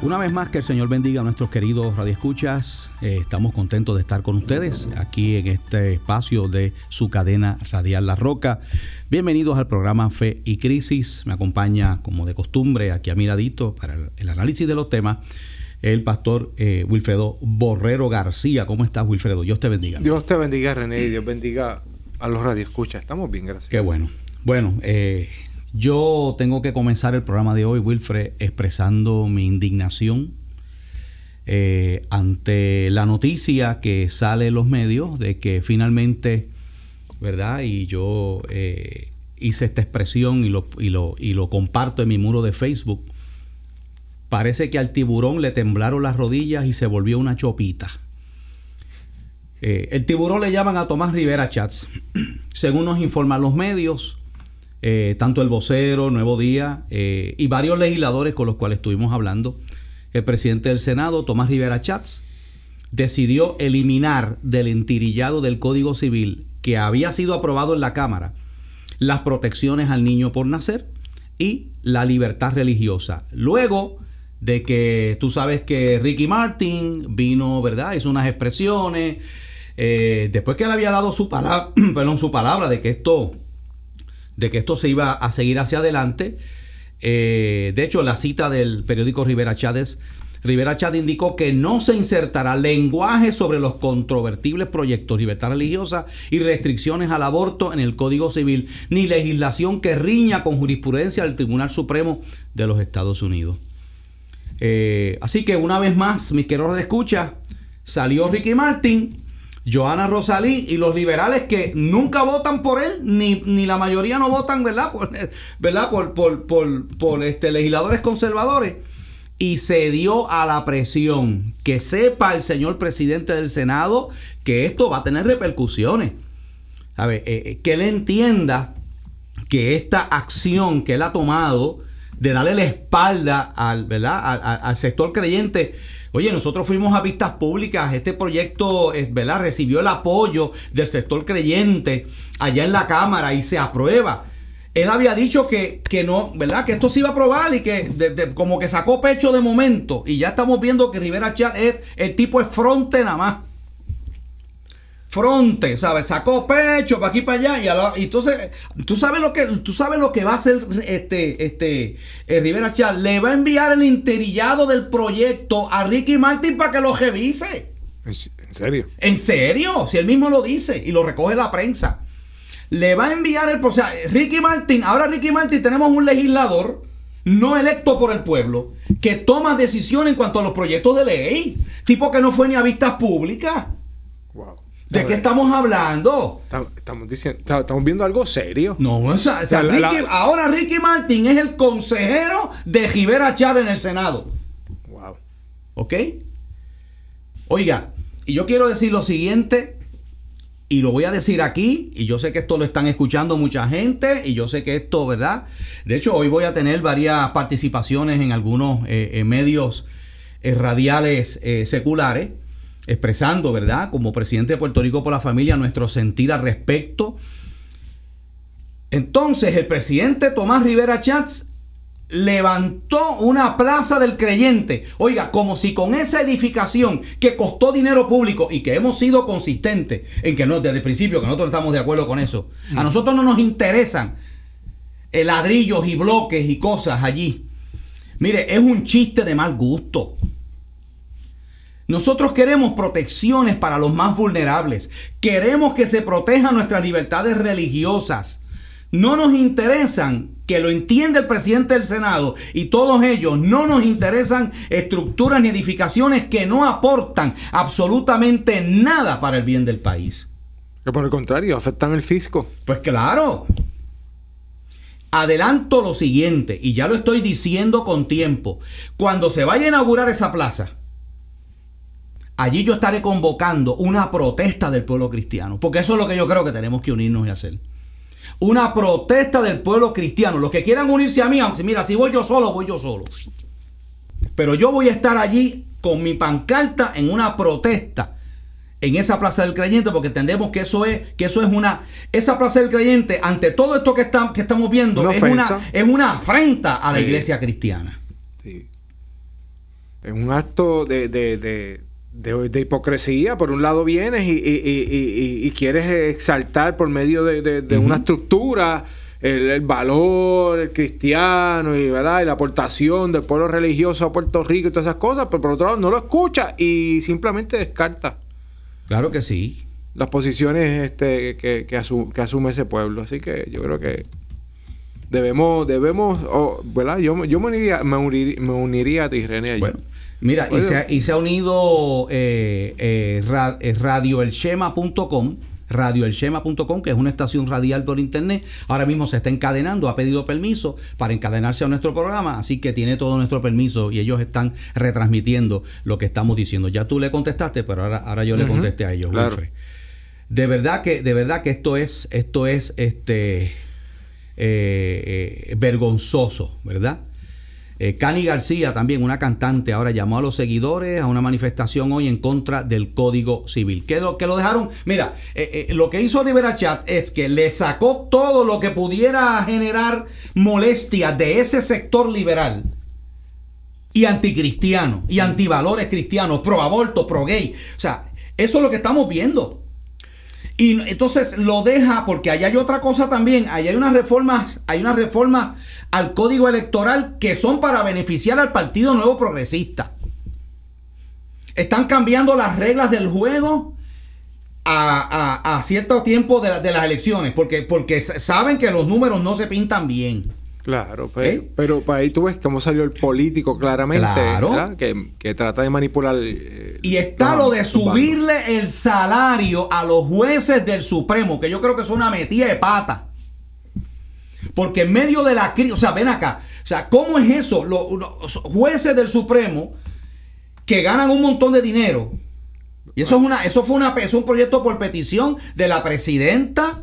Una vez más que el Señor bendiga a nuestros queridos radioescuchas. Eh, estamos contentos de estar con ustedes aquí en este espacio de su cadena radial La Roca. Bienvenidos al programa Fe y Crisis. Me acompaña, como de costumbre, aquí a mi ladito para el análisis de los temas el pastor eh, Wilfredo Borrero García. ¿Cómo estás, Wilfredo? Dios te bendiga. Dios te bendiga, René, y Dios bendiga a los radioescuchas. Estamos bien, gracias. Qué bueno. Bueno, eh, yo tengo que comenzar el programa de hoy, Wilfred, expresando mi indignación eh, ante la noticia que sale en los medios de que finalmente, ¿verdad? Y yo eh, hice esta expresión y lo, y, lo, y lo comparto en mi muro de Facebook. Parece que al tiburón le temblaron las rodillas y se volvió una chopita. Eh, el tiburón le llaman a Tomás Rivera Chats. Según nos informan los medios, eh, tanto el vocero, Nuevo Día eh, y varios legisladores con los cuales estuvimos hablando, el presidente del Senado, Tomás Rivera Chats, decidió eliminar del entirillado del Código Civil que había sido aprobado en la Cámara las protecciones al niño por nacer y la libertad religiosa. Luego de que tú sabes que Ricky Martin vino, ¿verdad? Hizo unas expresiones. Eh, después que él había dado su palabra, perdón, su palabra de que esto de que esto se iba a seguir hacia adelante. Eh, de hecho, la cita del periódico Rivera Chávez, Rivera Chávez indicó que no se insertará lenguaje sobre los controvertibles proyectos libertad religiosa y restricciones al aborto en el Código Civil, ni legislación que riña con jurisprudencia del Tribunal Supremo de los Estados Unidos. Eh, así que una vez más, mis queridos escucha, salió Ricky Martin Joana Rosalí y los liberales que nunca votan por él, ni, ni la mayoría no votan, ¿verdad? Por, ¿verdad? Por, por, este, legisladores conservadores. Y se dio a la presión. Que sepa el señor presidente del Senado que esto va a tener repercusiones. A ver, eh, eh, que él entienda que esta acción que él ha tomado de darle la espalda al, ¿verdad? al sector creyente Oye, nosotros fuimos a vistas públicas, este proyecto eh, ¿verdad? recibió el apoyo del sector creyente allá en la Cámara y se aprueba. Él había dicho que, que no, ¿verdad? Que esto se iba a aprobar y que como que sacó pecho de momento. Y ya estamos viendo que Rivera Chat es, el tipo es fronte nada más fronte, ¿sabes? Sacó pecho para aquí para allá y, entonces tú sabes lo que tú sabes lo que va a hacer este este eh, Rivera Char le va a enviar el interillado del proyecto a Ricky Martin para que lo revise. ¿En serio? ¿En serio? Si él mismo lo dice y lo recoge la prensa. Le va a enviar el, o sea, Ricky Martin, ahora Ricky Martin tenemos un legislador no electo por el pueblo que toma decisiones en cuanto a los proyectos de ley, tipo que no fue ni a vistas públicas. Wow. ¿De qué estamos hablando? Estamos, diciendo, estamos viendo algo serio. No, o sea, ahora Ricky Martin es el consejero de Rivera Char en el Senado. Wow. ¿Ok? Oiga, y yo quiero decir lo siguiente, y lo voy a decir aquí, y yo sé que esto lo están escuchando mucha gente, y yo sé que esto, ¿verdad? De hecho, hoy voy a tener varias participaciones en algunos eh, medios eh, radiales eh, seculares expresando, ¿verdad? Como presidente de Puerto Rico por la familia, nuestro sentir al respecto. Entonces, el presidente Tomás Rivera Chats levantó una plaza del creyente. Oiga, como si con esa edificación que costó dinero público y que hemos sido consistentes en que no, desde el principio, que nosotros estamos de acuerdo con eso. A nosotros no nos interesan ladrillos y bloques y cosas allí. Mire, es un chiste de mal gusto. Nosotros queremos protecciones para los más vulnerables. Queremos que se protejan nuestras libertades religiosas. No nos interesan, que lo entiende el presidente del Senado y todos ellos, no nos interesan estructuras ni edificaciones que no aportan absolutamente nada para el bien del país. Que por el contrario, afectan el fisco. Pues claro. Adelanto lo siguiente, y ya lo estoy diciendo con tiempo. Cuando se vaya a inaugurar esa plaza, allí yo estaré convocando una protesta del pueblo cristiano, porque eso es lo que yo creo que tenemos que unirnos y hacer. Una protesta del pueblo cristiano. Los que quieran unirse a mí, aunque mira, si voy yo solo, voy yo solo. Pero yo voy a estar allí con mi pancarta en una protesta en esa plaza del creyente porque entendemos que eso es que eso es una esa plaza del creyente ante todo esto que, que estamos viendo es, una, es una afrenta a la iglesia cristiana sí. es un acto de, de, de, hipocresía por un lado vienes y, y, quieres exaltar por medio de, una estructura el, valor el cristiano y, ¿verdad? y la aportación del pueblo religioso a Puerto Rico y todas esas cosas, pero por otro lado no lo escucha y simplemente descarta. Claro que sí. Las posiciones este, que, que, asume ese pueblo. Así que yo creo que debemos, debemos, ¿verdad? Yo, yo me, uniría, me, uniría, a ti, René. Bueno, mira, y se, ha, y se, ha, unido eh, eh, eh radioelshema.com radioelshema.com, que es una estación radial por internet. Ahora mismo se está encadenando, ha pedido permiso para encadenarse a nuestro programa, así que tiene todo nuestro permiso y ellos están retransmitiendo lo que estamos diciendo. Ya tú le contestaste, pero ahora, ahora yo le contesté a ellos, De verdad que, de verdad que esto es, esto es este eh, eh, vergonzoso, ¿verdad? Eh, Cani García, también una cantante, ahora llamó a los seguidores a una manifestación hoy en contra del Código Civil. Que lo, que lo dejaron, mira, eh, eh, lo que hizo Rivera Chat es que le sacó todo lo que pudiera generar molestia de ese sector liberal y anticristiano y antivalores cristianos, pro aborto, pro gay. O sea, eso es lo que estamos viendo. Y entonces lo deja porque allá hay otra cosa también, allá hay unas reformas, hay unas reformas al código electoral que son para beneficiar al Partido Nuevo Progresista. Están cambiando las reglas del juego a, cierto tiempo de, las elecciones, porque, porque saben que los números no se pintan bien. Claro, pues, ¿Eh? pero, para ahí tú ves cómo salió el político claramente, Que, trata de manipular. Eh, y está lo de subirle el salario a los jueces del Supremo, que yo creo que es una metida de pata. Porque en medio de la crisis, o sea, ven acá, o sea, ¿cómo es eso? Los, jueces del Supremo que ganan un montón de dinero. Y eso es una, eso fue una, es un proyecto por petición de la presidenta,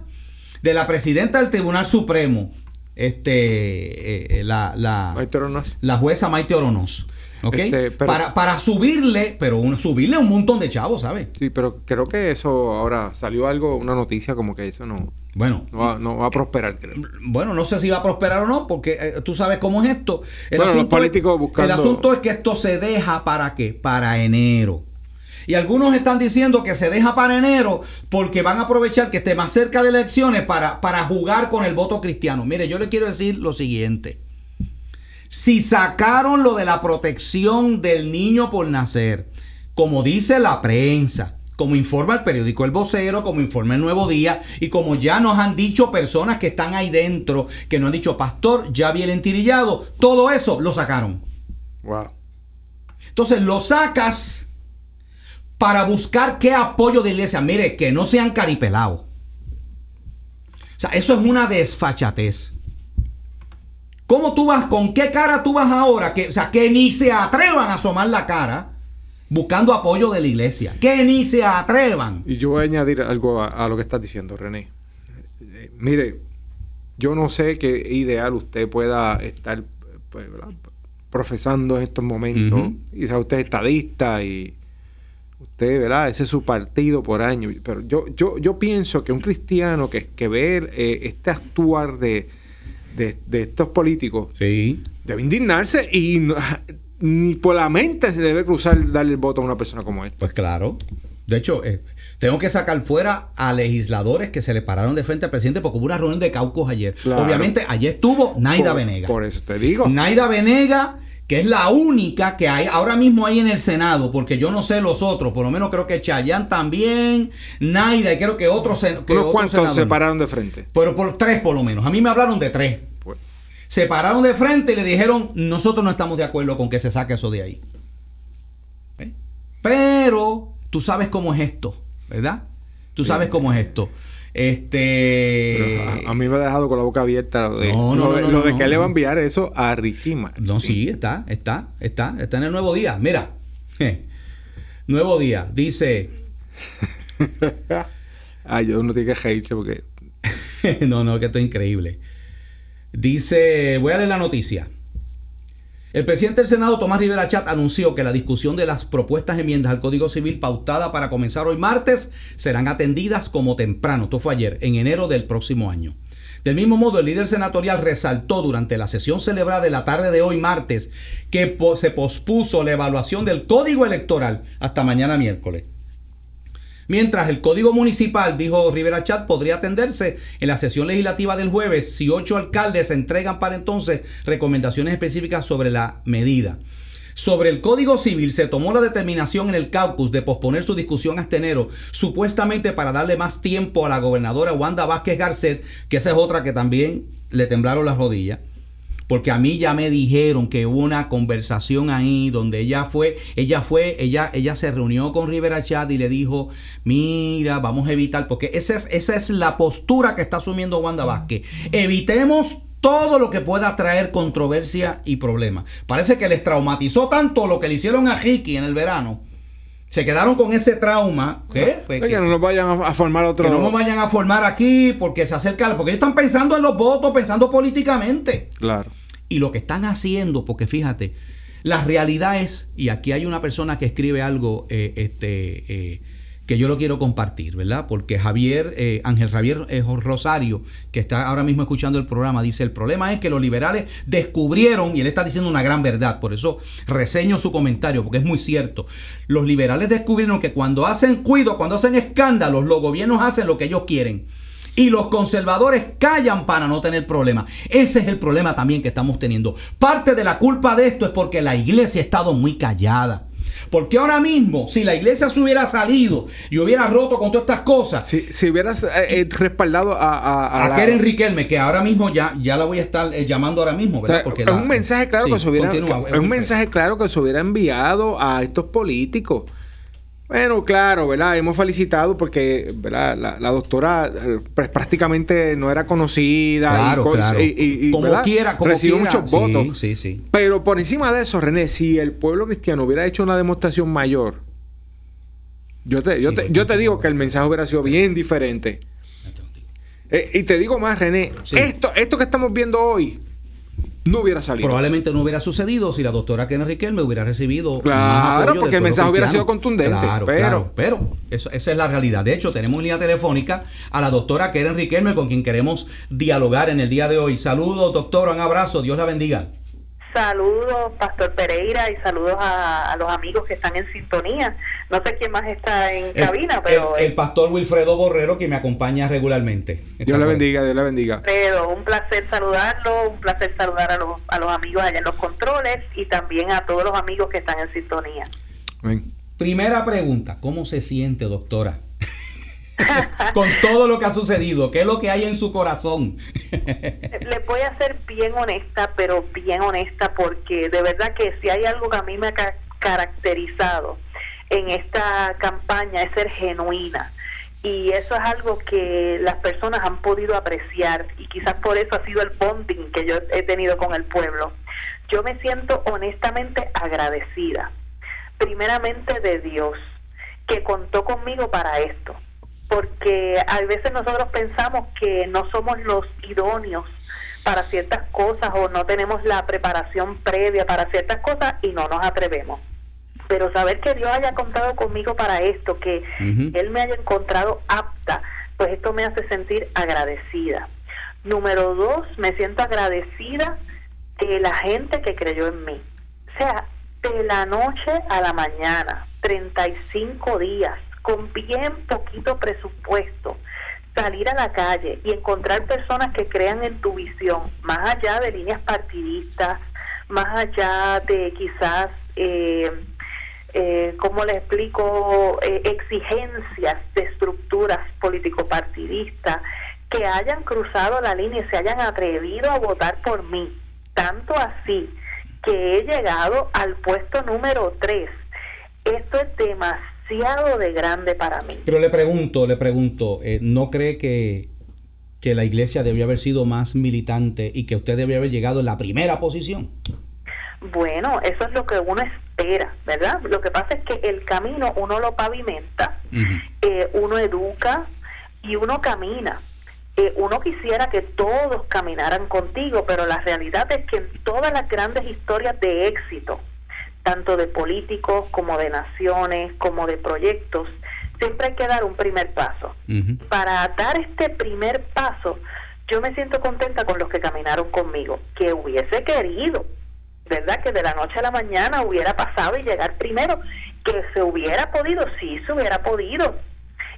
de la presidenta del Tribunal Supremo este, eh, la, la, la jueza Maite Oronos. Este, para, para subirle, pero subirle un montón de chavos, ¿sabes? Sí, pero creo que eso ahora salió algo, una noticia como que eso no. Bueno, no va, a prosperar, creo. Bueno, no sé si va a prosperar o no, porque eh, tú sabes cómo es esto. El bueno, los políticos buscando. El asunto es que esto se deja para qué? Para enero. Y algunos están diciendo que se deja para enero porque van a aprovechar que esté más cerca de elecciones para, para jugar con el voto cristiano. Mire, yo le quiero decir lo siguiente. Si sacaron lo de la protección del niño por nacer, como dice la prensa, como informa el periódico El Vocero, como informa el Nuevo Día y como ya nos han dicho personas que están ahí dentro, que nos han dicho, pastor, ya vi el entirillado, todo eso lo sacaron. Wow. Entonces lo sacas para buscar qué apoyo de iglesia. Mire, que no sean caripelados. O sea, eso es una desfachatez. ¿Cómo tú vas? ¿Con qué cara tú vas ahora? Que, o sea, que ni se atrevan a asomar la cara buscando apoyo de la iglesia. Que ni se atrevan. Y yo voy a añadir algo a, lo que estás diciendo, René. Eh, mire, yo no sé qué ideal usted pueda estar pues, profesando en estos momentos. Y sea usted estadista y usted, ¿verdad? Ese es su partido por año. Pero yo, yo, yo pienso que un cristiano que, que ve eh, este actuar de, de, estos políticos debe indignarse y ni por la mente se debe cruzar darle el voto a una persona como esta. Pues claro. De hecho, eh, tengo que sacar fuera a legisladores que se le pararon de frente al presidente porque hubo una reunión de caucos ayer. Obviamente, ayer estuvo Naida Venega. Por eso te digo. Naida Venega que es la única que hay ahora mismo ahí en el Senado, porque yo no sé los otros, por lo menos creo que Chayán también, Naida y creo que otros ¿Pero cuántos se pararon de frente? Pero por tres por lo menos, a mí me hablaron de tres. Pues. Se pararon de frente y le dijeron, nosotros no estamos de acuerdo con que se saque eso de ahí. ¿Eh? Pero tú sabes cómo es esto, ¿verdad? Tú sabes cómo es esto. Este. a, mí me ha dejado con la boca abierta lo de, no, no, lo, de que le va a enviar eso a Riquima. No, sí, está, está, está, está en el nuevo día. Mira, Nuevo día. Dice. Ay, yo no tiene que reírse porque. no, no, que esto es increíble. Dice. Voy a leer la noticia. El presidente del Senado, Tomás Rivera Chat, anunció que la discusión de las propuestas enmiendas al Código Civil pautada para comenzar hoy martes serán atendidas como temprano. Esto fue ayer, en enero del próximo año. Del mismo modo, el líder senatorial resaltó durante la sesión celebrada de la tarde de hoy martes que se pospuso la evaluación del Código Electoral hasta mañana miércoles. Mientras el Código Municipal, dijo Rivera Chat, podría atenderse en la sesión legislativa del jueves si ocho alcaldes entregan para entonces recomendaciones específicas sobre la medida. Sobre el Código Civil se tomó la determinación en el caucus de posponer su discusión hasta enero, supuestamente para darle más tiempo a la gobernadora Wanda Vázquez Garcet, que esa es otra que también le temblaron las rodillas porque a mí ya me dijeron que hubo una conversación ahí donde ella fue, ella fue, ella, ella se reunió con Rivera Chat y le dijo, mira, vamos a evitar, porque esa es, esa es la postura que está asumiendo Wanda Vázquez. Evitemos todo lo que pueda traer controversia y problemas. Parece que les traumatizó tanto lo que le hicieron a Ricky en el verano. Se quedaron con ese trauma. ¿qué? Pues que, no nos vayan a, formar otro. Que no nos vayan a formar aquí porque se acerca. Porque ellos están pensando en los votos, pensando políticamente. Claro. Y lo que están haciendo, porque fíjate, la realidad es, y aquí hay una persona que escribe algo eh, este, eh, que yo lo quiero compartir, ¿verdad? Porque Javier, eh, Ángel Javier Rosario, que está ahora mismo escuchando el programa, dice, el problema es que los liberales descubrieron, y él está diciendo una gran verdad, por eso reseño su comentario, porque es muy cierto, los liberales descubrieron que cuando hacen cuido, cuando hacen escándalos, los gobiernos hacen lo que ellos quieren y los conservadores callan para no tener problemas. Ese es el problema también que estamos teniendo. Parte de la culpa de esto es porque la iglesia ha estado muy callada. Porque ahora mismo, si la iglesia se hubiera salido y hubiera roto con todas estas cosas. Si, si hubieras eh, eh, respaldado a. A, a, Keren Riquelme, que ahora mismo ya, ya la voy a estar eh, llamando ahora mismo, ¿verdad? Porque es un mensaje claro que se hubiera. es un mensaje claro que se hubiera enviado a estos políticos. Bueno, claro, ¿verdad? Hemos felicitado porque ¿verdad? La, doctora pues, prácticamente no era conocida claro, y, como quiera, como recibió muchos votos. Sí, sí. Pero por encima de eso, René, si el pueblo cristiano hubiera hecho una demostración mayor, yo te, yo te, yo te digo que el mensaje hubiera sido bien diferente. Eh, y te digo más, René, esto, esto que estamos viendo hoy no hubiera salido. Probablemente no hubiera sucedido si la doctora Kenneth Riquelme hubiera recibido. Claro, porque el mensaje hubiera sido contundente. Claro, pero, pero eso, esa es la realidad. De hecho, tenemos en línea telefónica a la doctora Kenneth Riquelme con quien queremos dialogar en el día de hoy. Saludos, doctor, un abrazo, Dios la bendiga. Saludos, Pastor Pereira, y saludos a, los amigos que están en sintonía. No sé quién más está en cabina, pero... El, pastor Wilfredo Borrero, que me acompaña regularmente. Dios le bendiga, Dios le bendiga. Pero un placer saludarlo, un placer saludar a los, a los amigos allá en los controles y también a todos los amigos que están en sintonía. Primera pregunta, ¿cómo se siente, doctora? con todo lo que ha sucedido? ¿Qué es lo que hay en su corazón? Le voy a ser bien honesta, pero bien honesta, porque de verdad que si hay algo que a mí me ha caracterizado en esta campaña es ser genuina. Y eso es algo que las personas han podido apreciar y quizás por eso ha sido el bonding que yo he tenido con el pueblo. Yo me siento honestamente agradecida, primeramente de Dios, que contó conmigo para esto porque a veces nosotros pensamos que no somos los idóneos para ciertas cosas o no tenemos la preparación previa para ciertas cosas y no nos atrevemos. Pero saber que Dios haya contado conmigo para esto, que Él me haya encontrado apta, pues esto me hace sentir agradecida. Número dos, me siento agradecida de la gente que creyó en mí. O sea, de la noche a la mañana, 35 días, con bien poquito presupuesto, salir a la calle y encontrar personas que crean en tu visión, más allá de líneas partidistas, más allá de quizás, eh, eh, ¿cómo le explico?, eh, exigencias de estructuras político-partidistas, que hayan cruzado la línea y se hayan atrevido a votar por mí. Tanto así que he llegado al puesto número 3. Esto es demasiado demasiado de grande para mí. Pero le pregunto, le pregunto, eh, ¿no cree que, que la iglesia debió haber sido más militante y que usted debió haber llegado en la primera posición? Bueno, eso es lo que uno espera, ¿verdad? Lo que pasa es que el camino uno lo pavimenta, eh, uno educa y uno camina. Eh, uno quisiera que todos caminaran contigo, pero la realidad es que en todas las grandes historias de éxito, tanto de políticos como de naciones, como de proyectos, siempre hay que dar un primer paso. Para dar este primer paso, yo me siento contenta con los que caminaron conmigo, que hubiese querido, ¿verdad? Que de la noche a la mañana hubiera pasado y llegar primero, que se hubiera podido, sí se hubiera podido,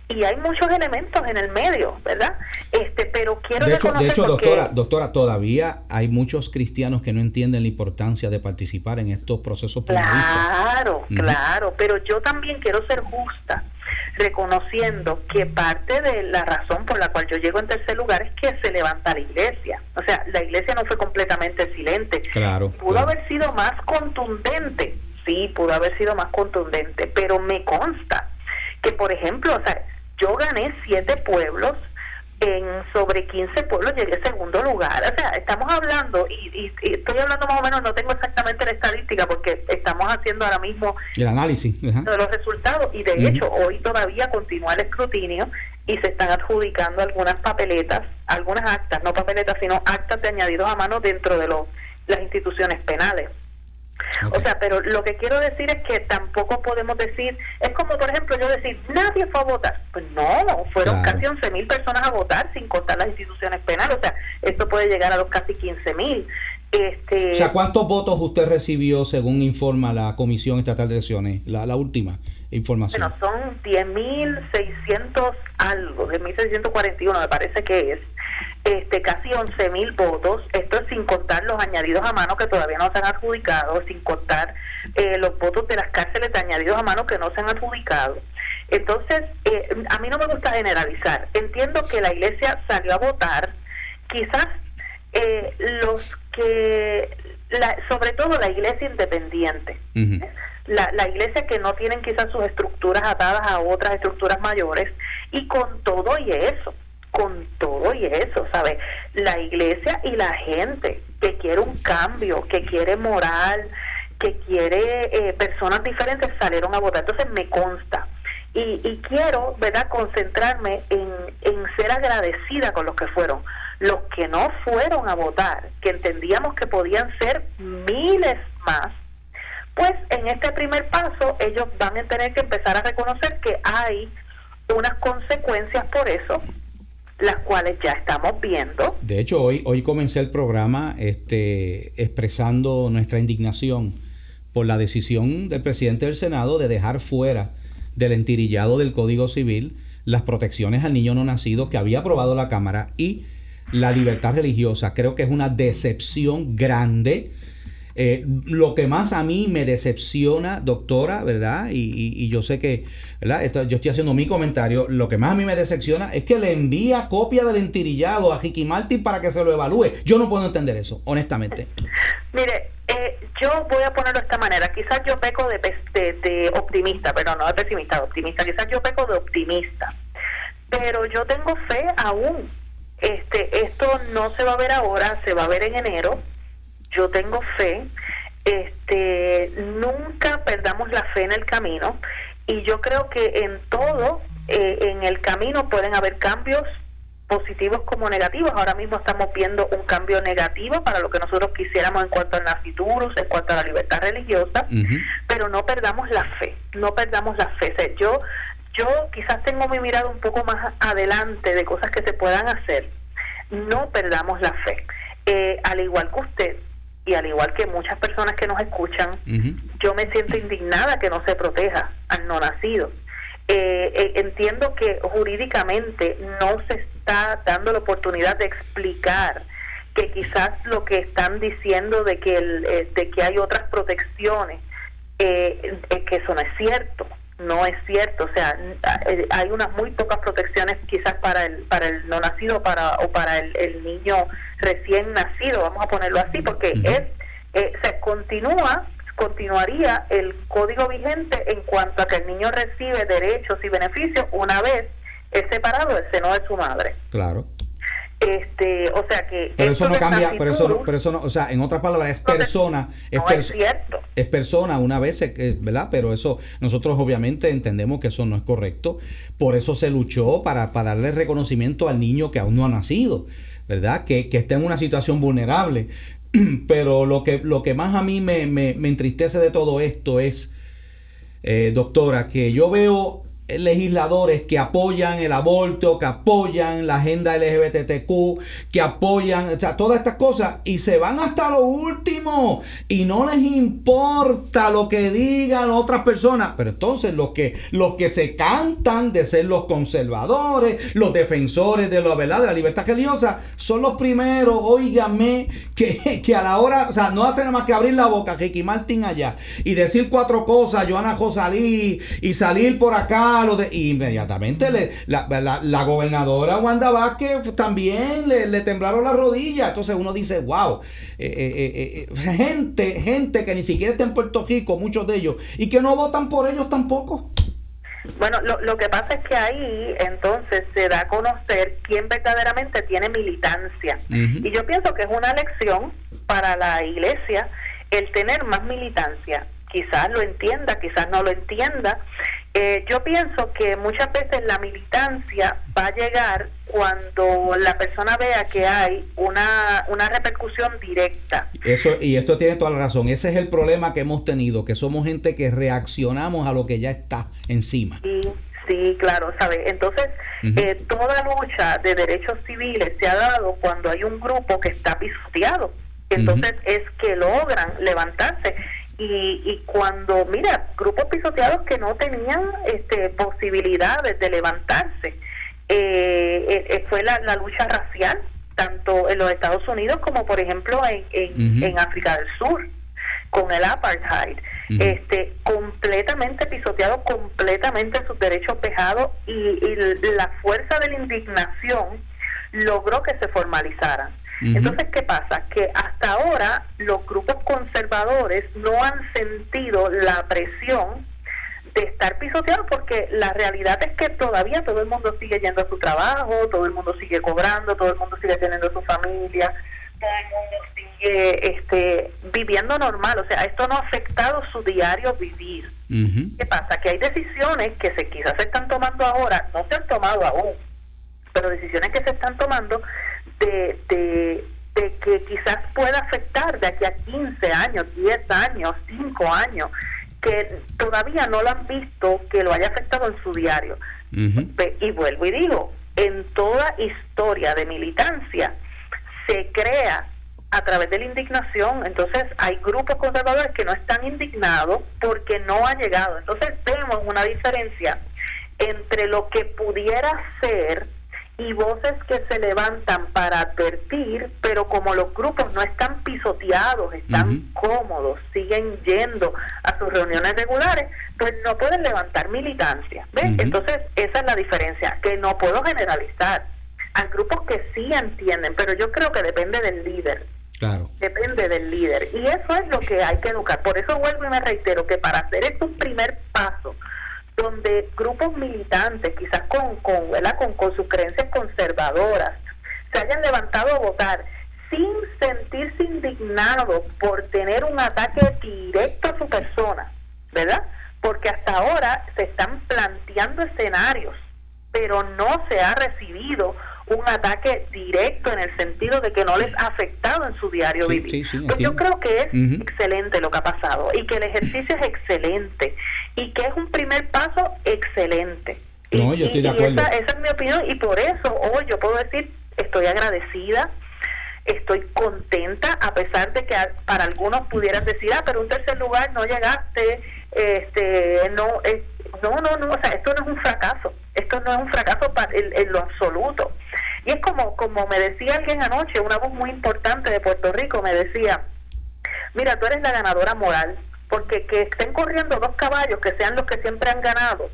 y hay muchos elementos en el medio, ¿verdad? Este, pero quiero de hecho, de hecho doctora, doctora, todavía hay muchos cristianos que no entienden la importancia de participar en estos procesos políticos. Claro, claro, pero yo también quiero ser justa, reconociendo que parte de la razón por la cual yo llego en tercer lugar es que se levanta la iglesia. O sea, la iglesia no fue completamente silente. Claro. Pudo haber sido más contundente, sí, pudo haber sido más contundente, pero me consta que, por ejemplo, o sea, yo gané siete pueblos, en sobre 15 pueblos llegué segundo lugar. O sea, estamos hablando, y, estoy hablando más o menos, no tengo exactamente la estadística porque estamos haciendo ahora mismo el análisis de los resultados. Y de hecho, hoy todavía continúa el escrutinio y se están adjudicando algunas papeletas, algunas actas, no papeletas, sino actas de añadidos a mano dentro de los, las instituciones penales. O sea, pero lo que quiero decir es que tampoco podemos decir, es como por ejemplo yo decir, nadie fue a votar. Pues no, fueron casi 11 mil personas a votar sin contar las instituciones penales. O sea, esto puede llegar a los casi 15 mil. Este, o sea, ¿cuántos votos usted recibió según informa la Comisión Estatal de Elecciones, la, la última información? Bueno, son 10.600 algo, 10.641 me parece que es este, casi 11 mil votos, esto es sin contar los añadidos a mano que todavía no se han adjudicado, sin contar eh, los votos de las cárceles de añadidos a mano que no se han adjudicado. Entonces, eh, a mí no me gusta generalizar. Entiendo que la iglesia salió a votar, quizás eh, los que, sobre todo la iglesia independiente, la, la iglesia que no tienen quizás sus estructuras atadas a otras estructuras mayores, y con todo y eso, con todo y eso, ¿sabes? La iglesia y la gente que quiere un cambio, que quiere moral, que quiere eh, personas diferentes salieron a votar. Entonces me consta. Y, y quiero, ¿verdad?, concentrarme en, en ser agradecida con los que fueron. Los que no fueron a votar, que entendíamos que podían ser miles más, pues en este primer paso ellos van a tener que empezar a reconocer que hay unas consecuencias por eso las cuales ya estamos viendo. De hecho, hoy, hoy comencé el programa este, expresando nuestra indignación por la decisión del presidente del Senado de dejar fuera del entirillado del Código Civil las protecciones al niño no nacido que había aprobado la Cámara y la libertad religiosa. Creo que es una decepción grande eh, lo que más a mí me decepciona, doctora, ¿verdad? Y, yo sé que, ¿verdad? yo estoy haciendo mi comentario. Lo que más a mí me decepciona es que le envía copia del entirillado a Ricky Martin para que se lo evalúe. Yo no puedo entender eso, honestamente. Mire, eh, yo voy a ponerlo de esta manera. Quizás yo peco de, de, optimista, pero no de pesimista, de optimista. Quizás yo peco de optimista. Pero yo tengo fe aún. Este, esto no se va a ver ahora, se va a ver en enero yo tengo fe, este, nunca perdamos la fe en el camino y yo creo que en todo, eh, en el camino pueden haber cambios positivos como negativos. Ahora mismo estamos viendo un cambio negativo para lo que nosotros quisiéramos en cuanto al naciturus, en cuanto a la libertad religiosa, pero no perdamos la fe, no perdamos la fe. yo, yo quizás tengo mi mirada un poco más adelante de cosas que se puedan hacer. No perdamos la fe. Eh, al igual que usted, y al igual que muchas personas que nos escuchan, yo me siento indignada que no se proteja al no nacido. Eh, eh, entiendo que jurídicamente no se está dando la oportunidad de explicar que quizás lo que están diciendo de que, el, eh, de que hay otras protecciones, que eso no es cierto no es cierto, o sea, hay unas muy pocas protecciones quizás para el para el no nacido para o para el, niño recién nacido, vamos a ponerlo así, porque es eh, se continúa continuaría el código vigente en cuanto a que el niño recibe derechos y beneficios una vez es separado del seno de su madre. Claro. Este, o sea que pero eso no cambia, pero eso pero eso no, o sea, en otras palabras es persona, es, es, cierto. es persona una vez, ¿verdad? Pero eso nosotros obviamente entendemos que eso no es correcto, por eso se luchó para, para darle reconocimiento al niño que aún no ha nacido, ¿verdad? Que, que está en una situación vulnerable. Pero lo que, lo que más a mí me, me, me entristece de todo esto es, eh, doctora, que yo veo legisladores que apoyan el aborto, que apoyan la agenda LGBTQ, que apoyan, o sea, todas estas cosas y se van hasta lo último y no les importa lo que digan otras personas, pero entonces los que los que se cantan de ser los conservadores, los defensores de la verdad de la libertad religiosa son los primeros, óigame, que, que a la hora, o sea, no hacen nada más que abrir la boca, Ricky Martin allá y decir cuatro cosas, Joana Josalí y salir por acá de, inmediatamente le, la, gobernadora Wanda Vázquez también le, temblaron las rodillas. Entonces uno dice, wow, eh, eh, eh, gente, gente que ni siquiera está en Puerto Rico, muchos de ellos, y que no votan por ellos tampoco. Bueno, lo, lo que pasa es que ahí entonces se da a conocer quién verdaderamente tiene militancia. Y yo pienso que es una lección para la iglesia el tener más militancia. Quizás lo entienda, quizás no lo entienda, eh, yo pienso que muchas veces la militancia va a llegar cuando la persona vea que hay una, una repercusión directa. Eso y esto tiene toda la razón. Ese es el problema que hemos tenido, que somos gente que reaccionamos a lo que ya está encima. Sí, sí, claro, sabe. Entonces, eh, toda lucha de derechos civiles se ha dado cuando hay un grupo que está pisoteado. Entonces es que logran levantarse y, y cuando, mira, grupos pisoteados que no tenían este, posibilidades de levantarse, eh, eh, eh, fue la, la, lucha racial, tanto en los Estados Unidos como, por ejemplo, en, en, África del Sur, con el apartheid. este completamente pisoteado, completamente sus derechos pejados y, y la fuerza de la indignación logró que se formalizaran. Entonces, ¿qué pasa? Que hasta ahora los grupos conservadores no han sentido la presión de estar pisoteados porque la realidad es que todavía todo el mundo sigue yendo a su trabajo, todo el mundo sigue cobrando, todo el mundo sigue teniendo su familia, todo el mundo sigue este, viviendo normal. O sea, esto no ha afectado su diario vivir. ¿Qué pasa? Que hay decisiones que se quizás se están tomando ahora, no se han tomado aún, pero decisiones que se están tomando de, de, que quizás pueda afectar de aquí a 15 años, 10 años, 5 años, que todavía no lo han visto que lo haya afectado en su diario. Y vuelvo y digo, en toda historia de militancia se crea a través de la indignación, entonces hay grupos conservadores que no están indignados porque no ha llegado. Entonces vemos una diferencia entre lo que pudiera ser y voces que se levantan para advertir, pero como los grupos no están pisoteados, están cómodos, siguen yendo a sus reuniones regulares, pues no pueden levantar militancia. Entonces, esa es la diferencia, que no puedo generalizar. Hay grupos que sí entienden, pero yo creo que depende del líder. Claro. Depende del líder. Y eso es lo que hay que educar. Por eso vuelvo y me reitero que para hacer esto un primer paso, donde grupos militantes, quizás con, con, con, con sus creencias conservadoras, se hayan levantado a votar sin sentirse indignados por tener un ataque directo a su persona, ¿verdad? Porque hasta ahora se están planteando escenarios, pero no se ha recibido un ataque directo en el sentido de que no les ha afectado en su diario vivir. pues yo creo que es excelente lo que ha pasado y que el ejercicio es excelente y que es un primer paso excelente. No, yo estoy de acuerdo. esa, es mi opinión y por eso hoy yo puedo decir estoy agradecida, estoy contenta a pesar de que para algunos pudieran decir ah pero un tercer lugar no llegaste, este no no no no o sea esto no es un fracaso, esto no es un fracaso para, en lo absoluto y es como, como me decía alguien anoche, una voz muy importante de Puerto Rico, me decía, mira, tú eres la ganadora moral, porque que estén corriendo dos caballos que sean los que siempre han ganado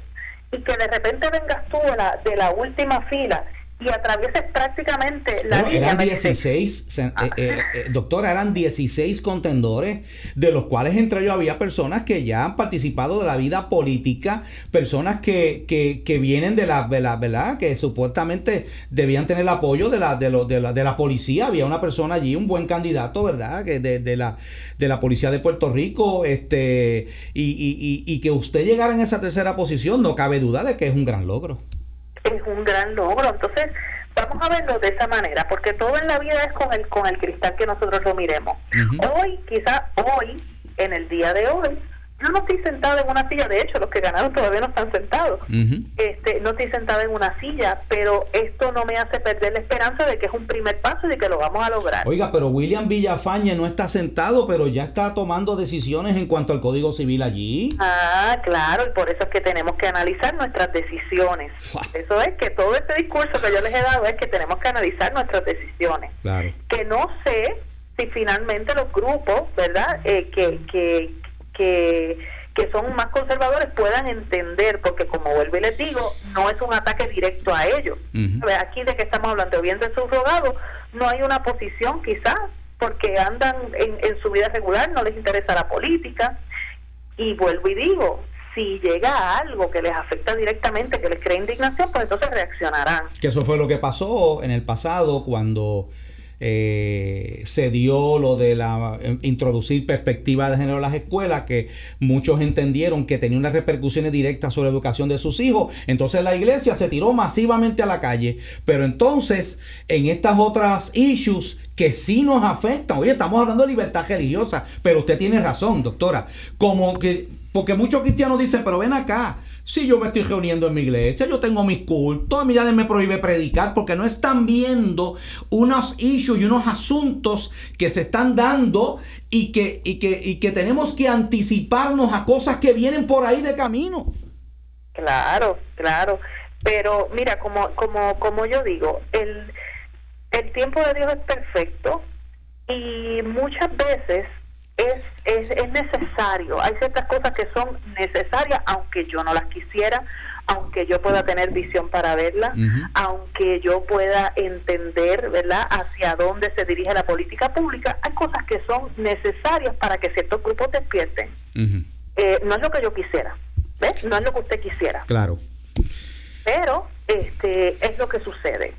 y que de repente vengas tú de la, de la última fila y atravieses prácticamente la línea. Eran 16, eh, eh, eh, doctora, eran 16 contendores, de los cuales entre ellos había personas que ya han participado de la vida política, personas que, que, que vienen de la, de la, ¿verdad? Que supuestamente debían tener el apoyo de la, de, lo, de, la, de la policía. Había una persona allí, un buen candidato, ¿verdad? Que de, de la, de la policía de Puerto Rico, este, y, y, y, y que usted llegara en esa tercera posición, no cabe duda de que es un gran logro es un gran logro. Entonces, vamos a verlo de esa manera, porque todo en la vida es con el, con el cristal que nosotros lo miremos. Hoy, quizá hoy, en el día de hoy, yo no estoy sentada en una silla, de hecho los que ganaron todavía no están sentados. este, no estoy sentada en una silla, pero esto no me hace perder la esperanza de que es un primer paso y de que lo vamos a lograr. Oiga, pero William Villafañe no está sentado, pero ya está tomando decisiones en cuanto al Código Civil allí. Ah, claro, y por eso es que tenemos que analizar nuestras decisiones. Eso es que todo este discurso que yo les he dado es que tenemos que analizar nuestras decisiones. Claro. Que no sé si finalmente los grupos, ¿verdad? Eh, que, que, que, que son más conservadores puedan entender, porque como vuelvo y les digo, no es un ataque directo a ellos. Aquí de que estamos hablando, bien de subrogado, no hay una posición quizás, porque andan en, en su vida regular, no les interesa la política. Y vuelvo y digo, si llega algo que les afecta directamente, que les crea indignación, pues entonces reaccionarán. Que eso fue lo que pasó en el pasado cuando eh, se dio lo de la eh, introducir perspectiva de género en las escuelas, que muchos entendieron que tenía unas repercusiones directas sobre la educación de sus hijos. Entonces la iglesia se tiró masivamente a la calle. Pero entonces, en estas otras issues que sí nos afectan, oye, estamos hablando de libertad religiosa, pero usted tiene razón, doctora, como que, porque muchos cristianos dicen, pero ven acá, si yo me estoy reuniendo en mi iglesia, yo tengo mis cultos, nadie me prohíbe predicar porque no están viendo unos issues y unos asuntos que se están dando y que, y que, y que tenemos que anticiparnos a cosas que vienen por ahí de camino. Claro, claro. Pero mira, como, como, como yo digo, el, el tiempo de Dios es perfecto y muchas veces es, es, es necesario. Hay ciertas cosas que son necesarias, aunque yo no las quisiera, aunque yo pueda tener visión para verla, aunque yo pueda entender, ¿verdad?, hacia dónde se dirige la política pública, hay cosas que son necesarias para que ciertos grupos despierten. Eh, no es lo que yo quisiera, ¿ves? No es lo que usted quisiera. Claro. Pero este es lo que sucede.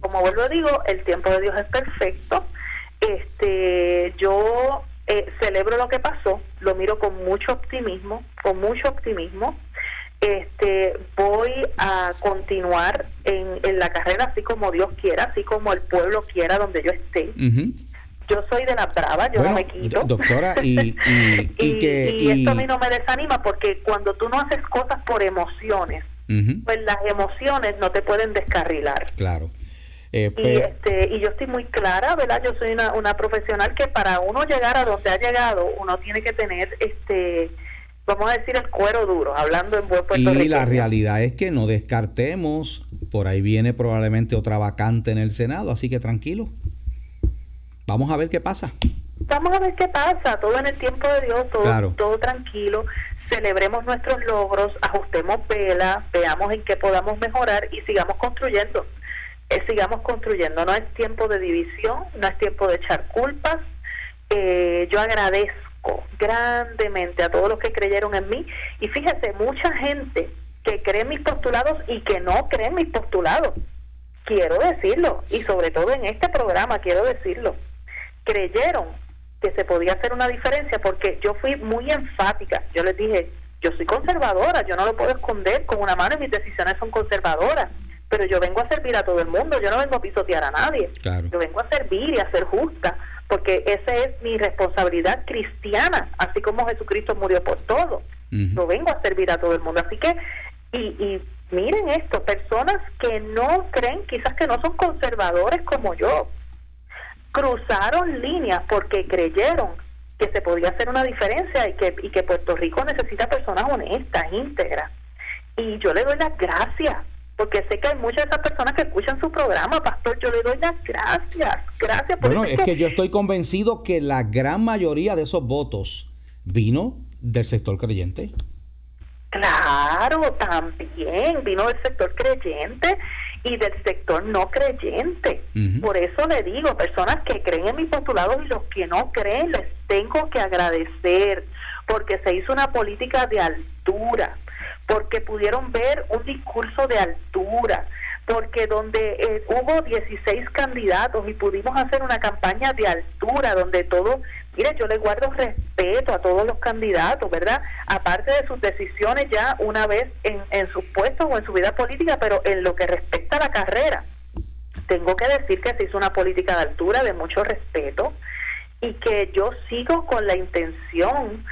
Como vuelvo a digo, el tiempo de Dios es perfecto este, yo eh, celebro lo que pasó, lo miro con mucho optimismo, con mucho optimismo. Este, voy a continuar en, en la carrera así como Dios quiera, así como el pueblo quiera donde yo esté. Yo soy de la brava, yo no me quito. Doctora, y, y, esto a mí no me desanima porque cuando tú no haces cosas por emociones, pues las emociones no te pueden descarrilar. Claro. Eh, y, este, y yo estoy muy clara, ¿verdad? Yo soy una, una profesional que para uno llegar a donde ha llegado, uno tiene que tener, este vamos a decir, el cuero duro, hablando en buen Y la realidad es que no descartemos, por ahí viene probablemente otra vacante en el Senado, así que tranquilo. Vamos a ver qué pasa. Vamos a ver qué pasa, todo en el tiempo de Dios, todo, todo tranquilo celebremos nuestros logros, ajustemos vela, veamos en qué podamos mejorar y sigamos construyendo. Eh, sigamos construyendo. No es tiempo de división, no es tiempo de echar culpas. Eh, yo agradezco grandemente a todos los que creyeron en mí y fíjese, mucha gente que cree mis postulados y que no cree mis postulados. Quiero decirlo, y sobre todo en este programa quiero decirlo, creyeron que se podía hacer una diferencia porque yo fui muy enfática. Yo les dije, yo soy conservadora, yo no lo puedo esconder con una mano y mis decisiones son conservadoras pero yo vengo a servir a todo el mundo, yo no vengo a pisotear a nadie, yo vengo a servir y a ser justa, porque esa es mi responsabilidad cristiana, así como Jesucristo murió por todo, yo vengo a servir a todo el mundo, así que, y, y miren esto, personas que no creen, quizás que no son conservadores como yo, cruzaron líneas porque creyeron que se podía hacer una diferencia y que, y que Puerto Rico necesita personas honestas, íntegras. Y yo le doy las gracias porque sé que hay muchas de esas personas que escuchan su programa, pastor, yo le doy las gracias, gracias por Bueno, es que... yo estoy convencido que la gran mayoría de esos votos vino del sector creyente. Claro, también vino del sector creyente y del sector no creyente. Por eso le digo, personas que creen en mis postulados y los que no creen, les tengo que agradecer, porque se hizo una política de altura, porque pudieron ver un discurso de altura, porque donde eh, hubo 16 candidatos y pudimos hacer una campaña de altura, donde todo, mire, yo le guardo respeto a todos los candidatos, ¿verdad? Aparte de sus decisiones ya una vez en, en sus puestos o en su vida política, pero en lo que respecta a la carrera, tengo que decir que se hizo una política de altura, de mucho respeto, y que yo sigo con la intención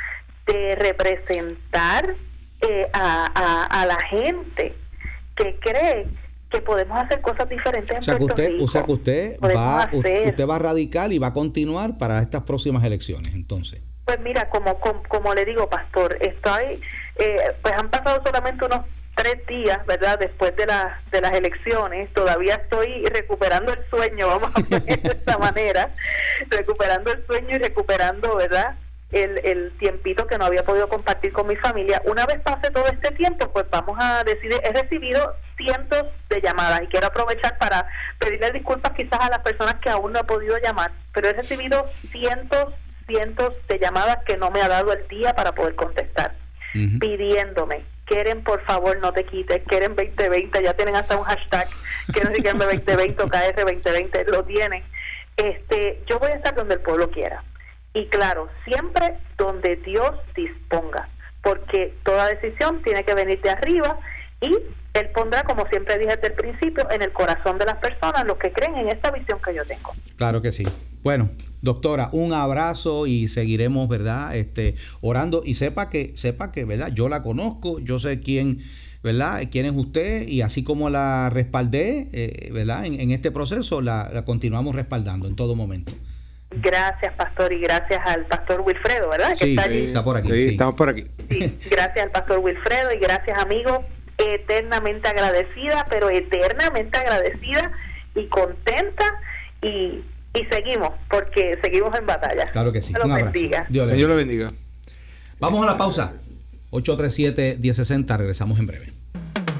de representar eh, a, a la gente que cree que podemos hacer cosas diferentes en o sea, que usted, O sea que usted va, usted va a radical y va a continuar para estas próximas elecciones, entonces. Pues mira, como, como, le digo, pastor, estoy, eh, pues han pasado solamente unos tres días, ¿verdad? Después de, la, de las elecciones, todavía estoy recuperando el sueño, vamos a poner de esta manera, recuperando el sueño y recuperando, ¿verdad? El, el tiempito que no había podido compartir con mi familia. Una vez pase todo este tiempo, pues vamos a decidir, he recibido cientos de llamadas y quiero aprovechar para pedirle disculpas quizás a las personas que aún no he podido llamar, pero he recibido cientos, cientos de llamadas que no me ha dado el día para poder contestar, pidiéndome, quieren por favor no te quites, quieren 2020, ya tienen hasta un hashtag, quieren decir 2020 o KR 2020, lo tienen. Este, yo voy a estar donde el pueblo quiera y claro, siempre donde Dios disponga, porque toda decisión tiene que venir de arriba y Él pondrá, como siempre dije desde el principio, en el corazón de las personas los que creen en esta visión que yo tengo. Claro que sí. Bueno, doctora, un abrazo y seguiremos, ¿verdad? Este, orando y sepa que, sepa que, ¿verdad? Yo la conozco, yo sé quién, ¿verdad? Quién es usted y así como la respaldé, eh, ¿verdad? En, este proceso la continuamos respaldando en todo momento. Gracias, pastor, y gracias al pastor Wilfredo, ¿verdad? Sí, está, por aquí. Sí, estamos por aquí. gracias al pastor Wilfredo y gracias, amigo. Eternamente agradecida, pero eternamente agradecida y contenta y, y seguimos, porque seguimos en batalla. Claro que sí. Dios lo bendiga. Dios le bendiga. Vamos a la pausa. 837-1060, regresamos en breve.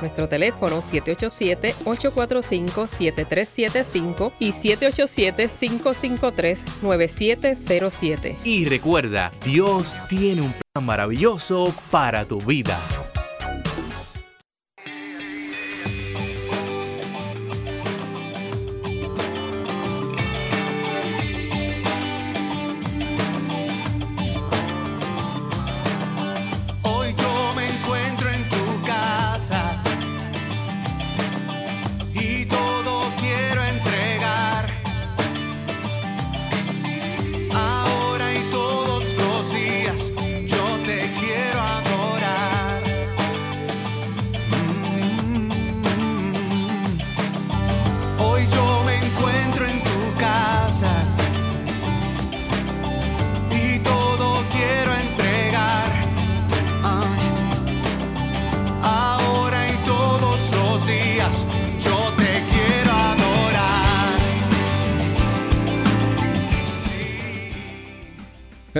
Nuestro teléfono 787-845-7375 y 787-553-9707. Y recuerda, Dios tiene un plan maravilloso para tu vida.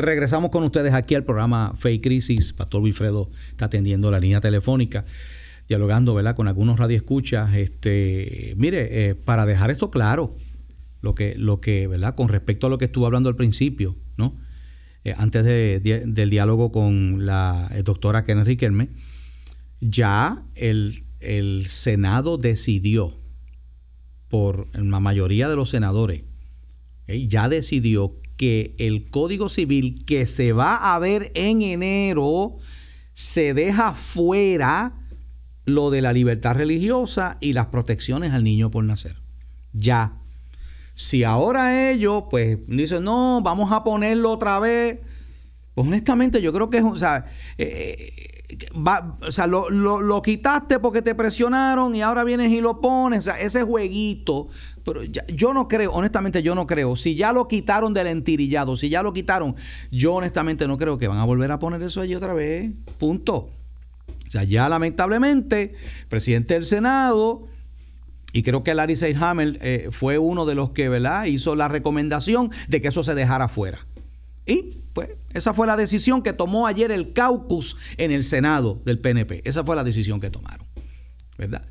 Regresamos con ustedes aquí al programa Fe Crisis. Pastor Wilfredo está atendiendo la línea telefónica, dialogando ¿verdad? con algunos radioescuchas. Este, mire, eh, para dejar esto claro, lo que, lo que, ¿verdad? Con respecto a lo que estuvo hablando al principio, ¿no? Eh, antes del diálogo con la eh, doctora Kenneth Riquelme, ya el, el Senado decidió, por la mayoría de los senadores, ya decidió que el Código Civil que se va a ver en enero se deja fuera lo de la libertad religiosa y las protecciones al niño por nacer. Ya. Si ahora ellos, pues, dicen, no, vamos a ponerlo otra vez. Pues honestamente, yo creo que es, o sea, eh, o sea, lo, lo, quitaste porque te presionaron y ahora vienes y lo pones. O sea, ese jueguito. Pero yo no creo, honestamente, yo no creo. Si ya lo quitaron del entirillado, si ya lo quitaron, yo honestamente no creo que van a volver a poner eso allí otra vez. Punto. O sea, ya lamentablemente, presidente del Senado. Y creo que Larry Seidhammer eh, fue uno de los que ¿verdad? hizo la recomendación de que eso se dejara fuera. Y pues esa fue la decisión que tomó ayer el caucus en el Senado del PNP. Esa fue la decisión que tomaron. ¿Verdad?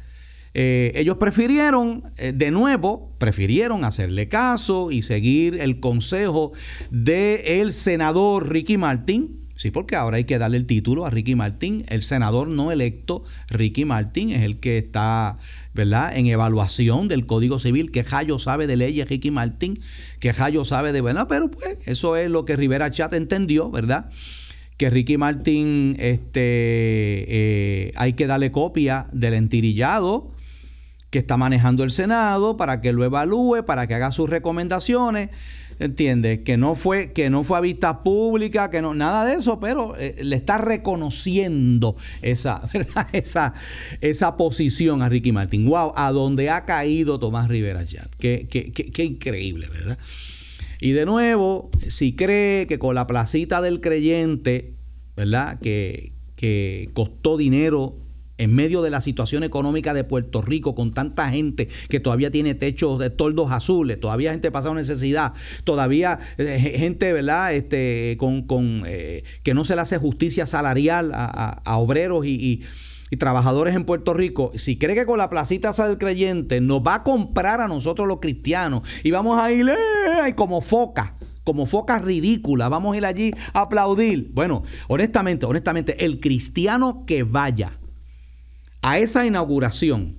Eh, ellos prefirieron, eh, de nuevo, prefirieron hacerle caso y seguir el consejo del senador Ricky Martin, Sí, porque ahora hay que darle el título a Ricky Martin. El senador no electo, Ricky Martin, es el que está, ¿verdad?, en evaluación del Código Civil. Que Jayo sabe de leyes, Ricky Martin. Que Jayo sabe de, ¿verdad? Pero pues eso es lo que Rivera Chat entendió, ¿verdad? Que Ricky Martin, este, eh, hay que darle copia del entirillado que está manejando el Senado para que lo evalúe, para que haga sus recomendaciones. ¿Entiendes? Que no fue, que no fue a vista pública, que no, nada de eso, pero eh, le está reconociendo esa, Esa, esa posición a Ricky Martin. Wow, a donde ha caído Tomás Rivera Chat. Qué, qué, qué, increíble, ¿verdad? Y de nuevo, si cree que con la placita del creyente, ¿verdad? Que, que costó dinero en medio de la situación económica de Puerto Rico, con tanta gente que todavía tiene techos de toldos azules, todavía gente pasando necesidad, todavía eh, gente, ¿verdad?, este, con, con eh, que no se le hace justicia salarial a, obreros y, trabajadores en Puerto Rico, si cree que con la placita del creyente nos va a comprar a nosotros los cristianos y vamos a ir eh, como foca como focas ridículas, vamos a ir allí a aplaudir. Bueno, honestamente, honestamente, el cristiano que vaya a esa inauguración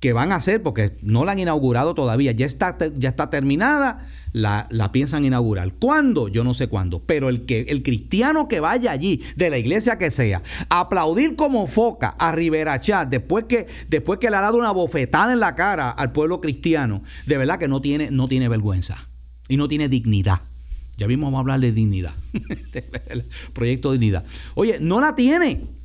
que van a hacer, porque no la han inaugurado todavía, ya está, ya está terminada, la, piensan inaugurar. ¿Cuándo? Yo no sé cuándo. Pero el, que, el cristiano que vaya allí, de la iglesia que sea, aplaudir como foca a Rivera Chat después que, después que le ha dado una bofetada en la cara al pueblo cristiano, de verdad que no tiene, no tiene vergüenza y no tiene dignidad. Ya vimos, vamos a hablar de dignidad. Proyecto de dignidad. Oye, no la tiene.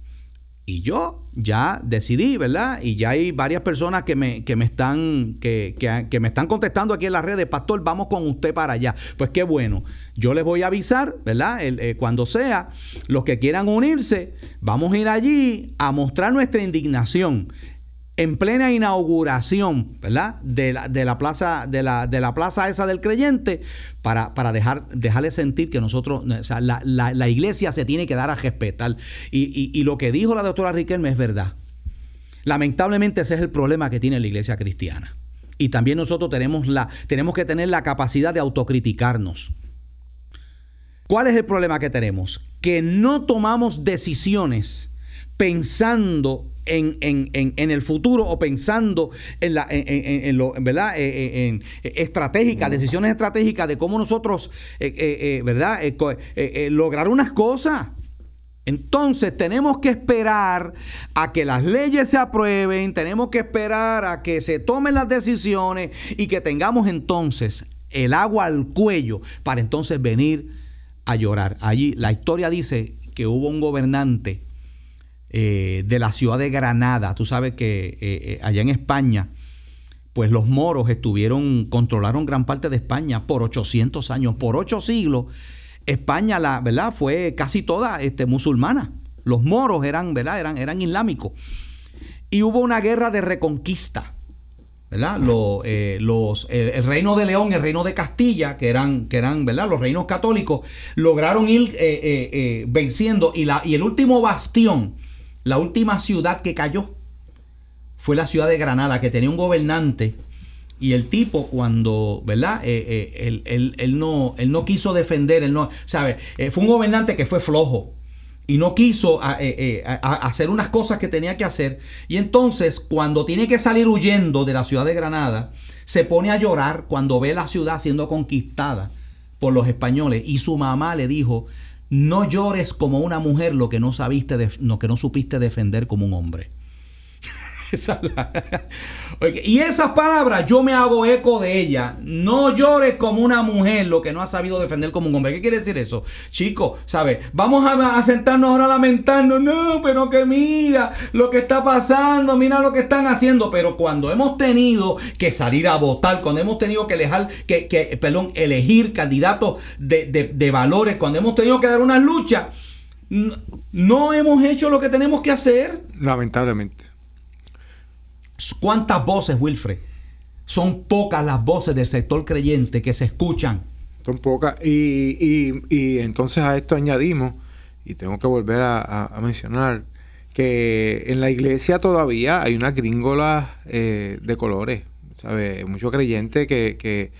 Y yo ya decidí, ¿verdad? Y ya hay varias personas que me, que me están, que, que, me están contestando aquí en las redes, Pastor, vamos con usted para allá. Pues qué bueno. Yo les voy a avisar, ¿verdad? Eh, cuando sea, los que quieran unirse, vamos a ir allí a mostrar nuestra indignación en plena inauguración, ¿verdad? De la, de la plaza, de la, de la plaza esa del creyente, para, para dejar, dejarle sentir que nosotros, la, la, iglesia se tiene que dar a respetar. Y, y, lo que dijo la doctora Riquelme es verdad. Lamentablemente ese es el problema que tiene la iglesia cristiana. Y también nosotros tenemos, la, tenemos que tener la capacidad de autocriticarnos. ¿Cuál es el problema que tenemos? Que no tomamos decisiones pensando en, el futuro o pensando en, la, en, lo, ¿verdad? Eh, eh, en, estratégicas, decisiones estratégicas de cómo nosotros, eh, ¿verdad? lograr unas cosas. Entonces tenemos que esperar a que las leyes se aprueben, tenemos que esperar a que se tomen las decisiones y que tengamos entonces el agua al cuello para entonces venir a llorar. Allí la historia dice que hubo un gobernante eh, de la ciudad de Granada. Tú sabes que eh, eh, allá en España, pues los moros estuvieron, controlaron gran parte de España por 800 años, por ocho siglos. España, la verdad, fue casi toda este, musulmana. Los moros eran, ¿verdad? Eran, eran islámicos. Y hubo una guerra de reconquista. ¿verdad? los, el, reino de León, el reino de Castilla, que eran, que eran ¿verdad? los reinos católicos, lograron ir venciendo. Y, la, y el último bastión la última ciudad que cayó fue la ciudad de Granada, que tenía un gobernante. Y el tipo, cuando, ¿verdad? Eh, eh, él, no, no quiso defender, no, ¿sabe? Eh, fue un gobernante que fue flojo y no quiso hacer unas cosas que tenía que hacer. Y entonces, cuando tiene que salir huyendo de la ciudad de Granada, se pone a llorar cuando ve la ciudad siendo conquistada por los españoles. Y su mamá le dijo, no llores como una mujer lo que no, sabiste lo que no supiste defender como un hombre. Y esas palabras yo me hago eco de ellas. No llores como una mujer lo que no ha sabido defender como un hombre. ¿Qué quiere decir eso? Chico, ¿sabes? Vamos a, sentarnos ahora a lamentarnos. No, pero que mira lo que está pasando, mira lo que están haciendo. Pero cuando hemos tenido que salir a votar, cuando hemos tenido que que, perdón, elegir candidatos de, de valores, cuando hemos tenido que dar una lucha, no hemos hecho lo que tenemos que hacer. Lamentablemente. ¿Cuántas voces, Wilfred? Son pocas las voces del sector creyente que se escuchan. Son pocas. Y, entonces a esto añadimos, y tengo que volver a, mencionar, que en la iglesia todavía hay unas gringolas eh, de colores. ¿Sabe? Mucho creyente que, que,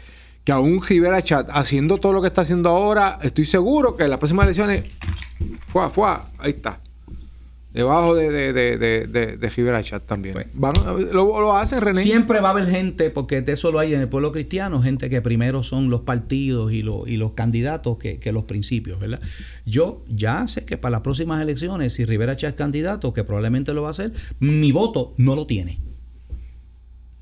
que aún Rivera Chat, haciendo todo lo que está haciendo ahora, estoy seguro que en las próximas elecciones, fue, fue, ahí está debajo de, de, de, de, de Chat también. Pues, lo, hacen, René. Siempre va a haber gente, porque de eso lo hay en el pueblo cristiano, gente que primero son los partidos y, y los candidatos que, los principios, ¿verdad? Yo ya sé que para las próximas elecciones, si Rivera Chat es candidato, que probablemente lo va a hacer, mi voto no lo tiene.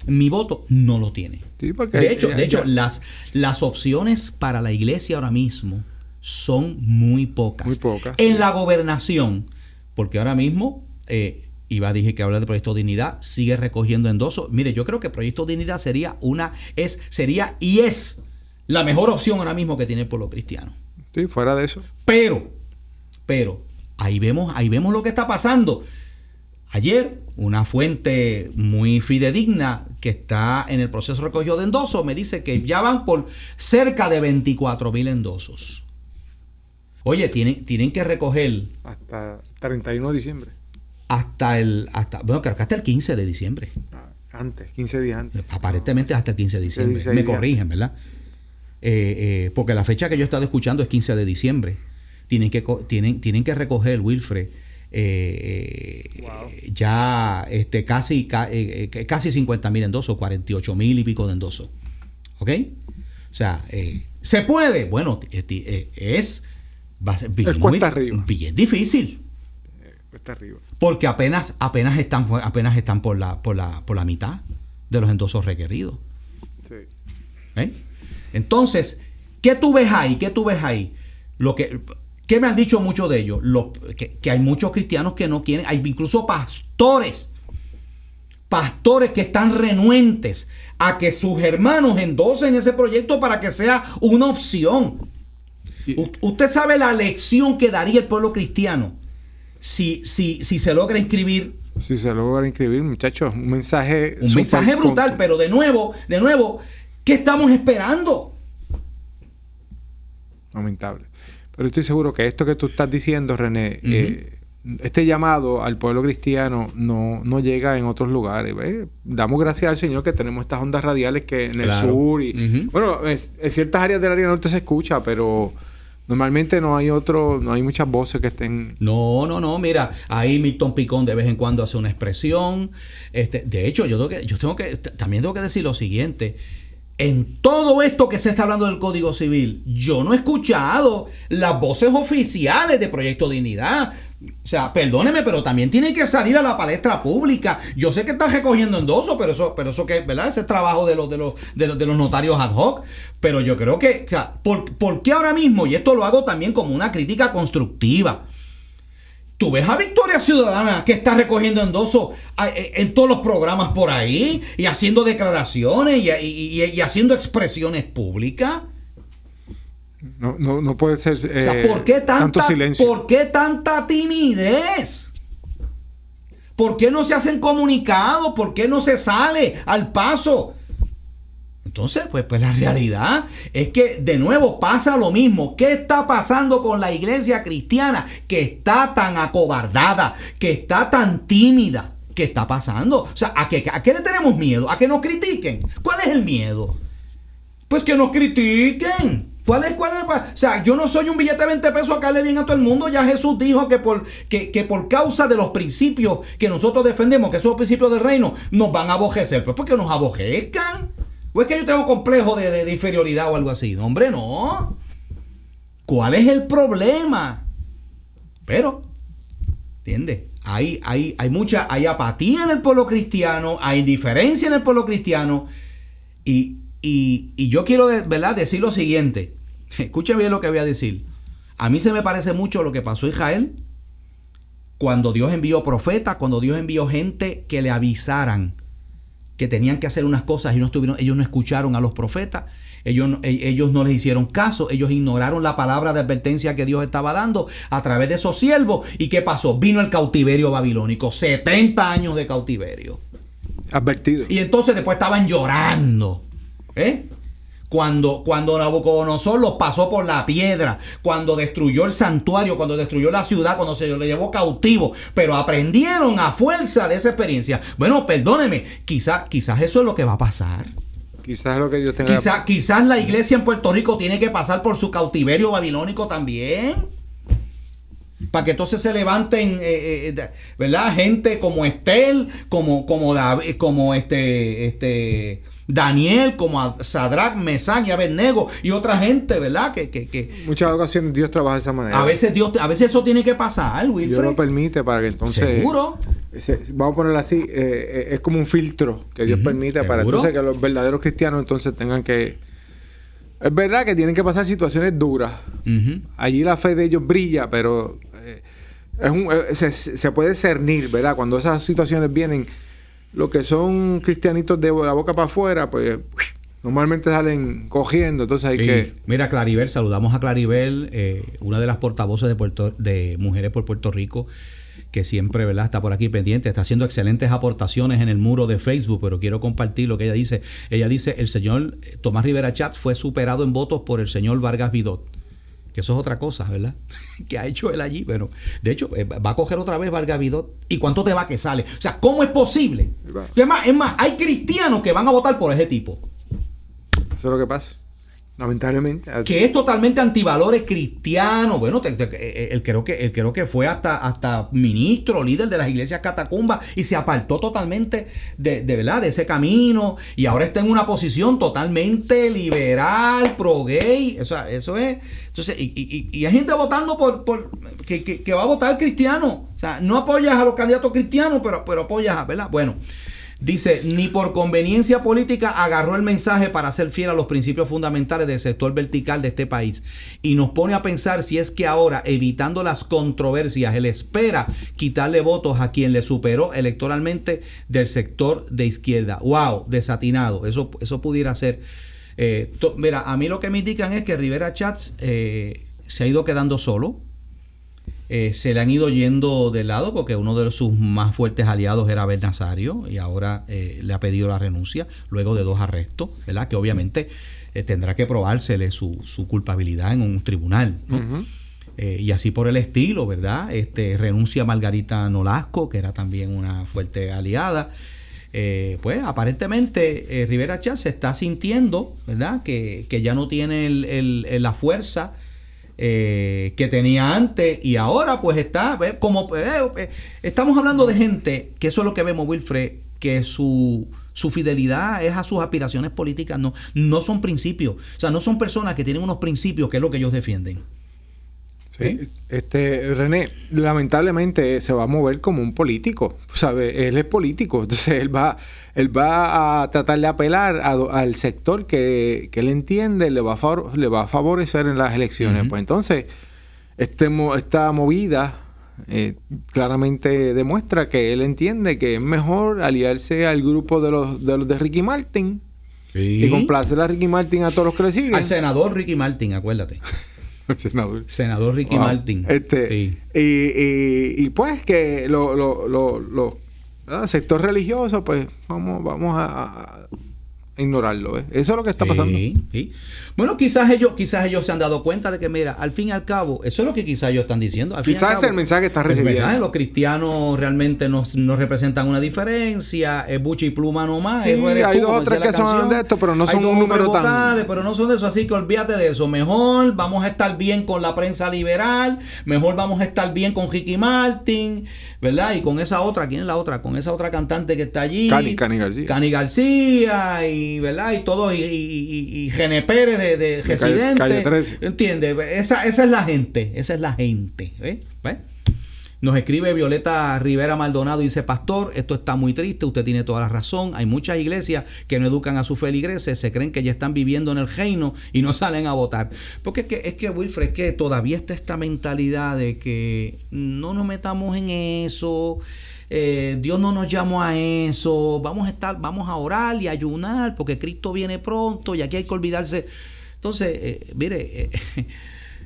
Mi voto no lo tiene. de hecho, de hecho las, las opciones para la iglesia ahora mismo son muy pocas. Muy pocas. En la gobernación porque ahora mismo, eh, Iba dije que habla de Proyecto Dignidad, sigue recogiendo endosos. Mire, yo creo que Proyecto Dignidad sería una, es, sería y es la mejor opción ahora mismo que tiene el pueblo cristiano. Sí, fuera de eso. Pero, pero, ahí vemos, ahí vemos lo que está pasando. Ayer, una fuente muy fidedigna que está en el proceso recogido de endosos me dice que ya van por cerca de 24 mil endosos. Oye, tienen, tienen que recoger. Hasta 31 de diciembre. Hasta el. Hasta, bueno, creo que hasta el 15 de diciembre. Ah, antes, 15 días antes. Aparentemente hasta el 15 de diciembre. Me corrigen, ¿verdad? Eh, eh, porque la fecha que yo he estado escuchando es 15 de diciembre. Tienen que, tienen, tienen que recoger, Wilfred, eh, ya este, casi, casi 50 mil endosos, 48 mil y pico de endosos. ¿Ok? O sea, ¿se puede? Bueno, es va a ser bien, bien difícil. Cuesta arriba. Porque apenas, apenas están, apenas están por la, por la, por la mitad de los endosos requeridos. Sí. ¿Eh? Entonces, ¿qué tú ves ahí? ¿Qué tú ves ahí? Lo que, ¿Qué me han dicho muchos de ellos? Lo, que, que, hay muchos cristianos que no quieren, hay incluso pastores, pastores que están renuentes a que sus hermanos endosen ese proyecto para que sea una opción usted sabe la lección que daría el pueblo cristiano si, si, si se logra inscribir. Si se logra inscribir, muchachos, un mensaje. Un mensaje brutal, pero de nuevo, de nuevo, ¿qué estamos esperando? Lamentable. Pero estoy seguro que esto que tú estás diciendo, René, eh, este llamado al pueblo cristiano no, no llega en otros lugares. Damos gracias al Señor que tenemos estas ondas radiales que en el sur y bueno, en ciertas áreas del área norte se escucha, pero Normalmente no hay otro, no hay muchas voces que estén. No, no, no. Mira, ahí Milton Picón de vez en cuando hace una expresión. Este, de hecho, yo tengo que, yo tengo que, también tengo que decir lo siguiente. En todo esto que se está hablando del Código Civil, yo no he escuchado las voces oficiales de Proyecto Dignidad. O sea, perdóneme, pero también tiene que salir a la palestra pública. Yo sé que está recogiendo endoso, pero eso, pero eso que, ¿verdad? Ese es trabajo de los, de los, de los, notarios ad hoc. Pero yo creo que, o sea, ¿por, qué ahora mismo? Y esto lo hago también como una crítica constructiva. Tú ves a Victoria Ciudadana que está recogiendo endoso eh, en todos los programas por ahí y haciendo declaraciones y, haciendo expresiones públicas. No, no, no puede ser. o sea, ¿por qué tanta, tanto silencio? ¿Por qué tanta timidez? ¿Por qué no se hacen comunicados? ¿Por qué no se sale al paso? Entonces, pues, pues la realidad es que de nuevo pasa lo mismo. ¿Qué está pasando con la iglesia cristiana que está tan acobardada, que está tan tímida? ¿Qué está pasando? O sea, ¿a qué, ¿a qué le tenemos miedo? ¿A que nos critiquen? ¿Cuál es el miedo? Pues que nos critiquen. ¿Cuál es, cuál es? O sea, yo no soy un billete de 20 pesos a caerle bien a todo el mundo. Ya Jesús dijo que por, que, que por causa de los principios que nosotros defendemos, que esos principios del reino, nos van a abojecer. Pues porque nos abojezcan. ¿O es que yo tengo complejo de, inferioridad o algo así? No, hombre, no. ¿Cuál es el problema? Pero, ¿entiendes? hay, hay, hay mucha, hay apatía en el pueblo cristiano, hay indiferencia en el pueblo cristiano. Y, y, yo quiero ¿verdad? decir lo siguiente. Escuche bien lo que voy a decir. A mí se me parece mucho lo que pasó en Israel cuando Dios envió profetas, cuando Dios envió gente que le avisaran que tenían que hacer unas cosas y no estuvieron, ellos no escucharon a los profetas, ellos, e, ellos no les hicieron caso, ellos ignoraron la palabra de advertencia que Dios estaba dando a través de esos siervos. ¿Y qué pasó? Vino el cautiverio babilónico, 70 años de cautiverio. Advertido. Y entonces después estaban llorando. ¿Eh? Cuando, cuando Nabucodonosor los pasó por la piedra, cuando destruyó el santuario, cuando destruyó la ciudad, cuando se le llevó cautivo, pero aprendieron a fuerza de esa experiencia. Bueno, perdóneme, quizás quizás eso es lo que va a pasar. Quizás lo que Dios tenga. Quizás, quizás la iglesia en Puerto Rico tiene que pasar por su cautiverio babilónico también. Para que entonces se levanten, eh, eh, ¿verdad? Gente como Estel, como, como, David, como este, este, Daniel, como a Sadrach, Mesach y Abednego y otra gente, ¿verdad? Que, que, que, Muchas ocasiones Dios trabaja de esa manera. A veces Dios, a veces eso tiene que pasar, Wilfred. Dios lo permite para que entonces. Seguro. vamos a ponerlo así, eh, eh, es como un filtro que Dios permite para entonces que los verdaderos cristianos entonces tengan que. Es verdad que tienen que pasar situaciones duras. Allí la fe de ellos brilla, pero eh, es un, se, se puede cernir, ¿verdad? Cuando esas situaciones vienen los que son cristianitos de la boca para afuera, pues normalmente salen cogiendo, entonces hay que... Mira, Claribel, saludamos a Claribel, eh, una de las portavoces de, Puerto, de Mujeres por Puerto Rico, que siempre ¿verdad? está por aquí pendiente, está haciendo excelentes aportaciones en el muro de Facebook, pero quiero compartir lo que ella dice. Ella dice, el señor Tomás Rivera Chat fue superado en votos por el señor Vargas Vidot que eso es otra cosa, ¿verdad? que ha hecho él allí, pero de hecho eh, va a coger otra vez Vargas Vidot. ¿Y cuánto te va que sale? O sea, ¿cómo es posible? Es más, es más, hay cristianos que van a votar por ese tipo. Eso es lo que pasa. Lamentablemente. Que es totalmente antivalores cristianos. Bueno, eh, él, creo que, él creo que fue hasta, hasta ministro, líder de las iglesias catacumbas y se apartó totalmente de, ¿verdad? de ese camino y ahora está en una posición totalmente liberal, pro gay. O sea, eso es. Entonces, y, y, hay gente votando por, por que, que, va a votar cristiano. O sea, no apoyas a los candidatos cristianos, pero, pero apoyas a, ¿verdad? Bueno. Dice, ni por conveniencia política agarró el mensaje para ser fiel a los principios fundamentales del sector vertical de este país. Y nos pone a pensar si es que ahora, evitando las controversias, él espera quitarle votos a quien le superó electoralmente del sector de izquierda. ¡Wow! Desatinado. Eso, eso pudiera ser. Eh, mira, a mí lo que me indican es que Rivera Chats eh, se ha ido quedando solo eh, se le han ido yendo de lado porque uno de sus más fuertes aliados era Ben Nazario y ahora eh, le ha pedido la renuncia luego de dos arrestos, ¿verdad? Que obviamente eh, tendrá que probársele su, su, culpabilidad en un tribunal. y así por el estilo, ¿verdad? Este, renuncia Margarita Nolasco, que era también una fuerte aliada. pues aparentemente Rivera Chávez se está sintiendo, ¿verdad? Que, que ya no tiene el, la fuerza eh, que tenía antes y ahora pues está como estamos hablando de gente que eso es lo que vemos Wilfred que su su fidelidad es a sus aspiraciones políticas no no son principios. O sea no son personas que tienen unos principios que es lo que ellos defienden este, René, lamentablemente se va a mover como un político, ¿sabe? Él es político, entonces él va, él va a tratar de apelar al sector que, él entiende le va, a le va a favorecer en las elecciones. Pues entonces, este, esta movida eh, claramente demuestra que él entiende que es mejor aliarse al grupo de los de, los de Ricky Martin y complacer a Ricky Martin a todos los que le siguen. Al senador Ricky Martin, acuérdate. senador. Senador Ricky Martin. Este, y, y, pues que lo, lo, lo, sector religioso, pues vamos, vamos a, ignorarlo. Eso es lo que está pasando. Sí, Bueno, quizás ellos, quizás ellos se han dado cuenta de que, mira, al fin y al cabo, eso es lo que quizás ellos están diciendo. quizás es el mensaje que están recibiendo. los cristianos realmente no, representan una diferencia, es bucha y pluma nomás. Sí, hay dos o tres que son de esto, pero no son un número tan... Pero no son de eso, así que olvídate de eso. Mejor vamos a estar bien con la prensa liberal, mejor vamos a estar bien con Ricky Martin, ¿verdad? Y con esa otra, ¿quién es la otra? Con esa otra cantante que está allí. Cani, Cani García. Cani García y, ¿verdad? Y todo, y, y, Gene Pérez de, de Residente. Calle, Esa, esa es la gente, esa es la gente, ¿ves? Nos escribe Violeta Rivera Maldonado y dice, pastor, esto está muy triste, usted tiene toda la razón. Hay muchas iglesias que no educan a sus feligreses, se creen que ya están viviendo en el reino y no salen a votar. Porque es que, es que Wilfred, es que todavía está esta mentalidad de que no nos metamos en eso. Eh, Dios no nos llamó a eso, vamos a estar, vamos a orar y ayunar porque Cristo viene pronto y aquí hay que olvidarse. Entonces, eh, mire, eh,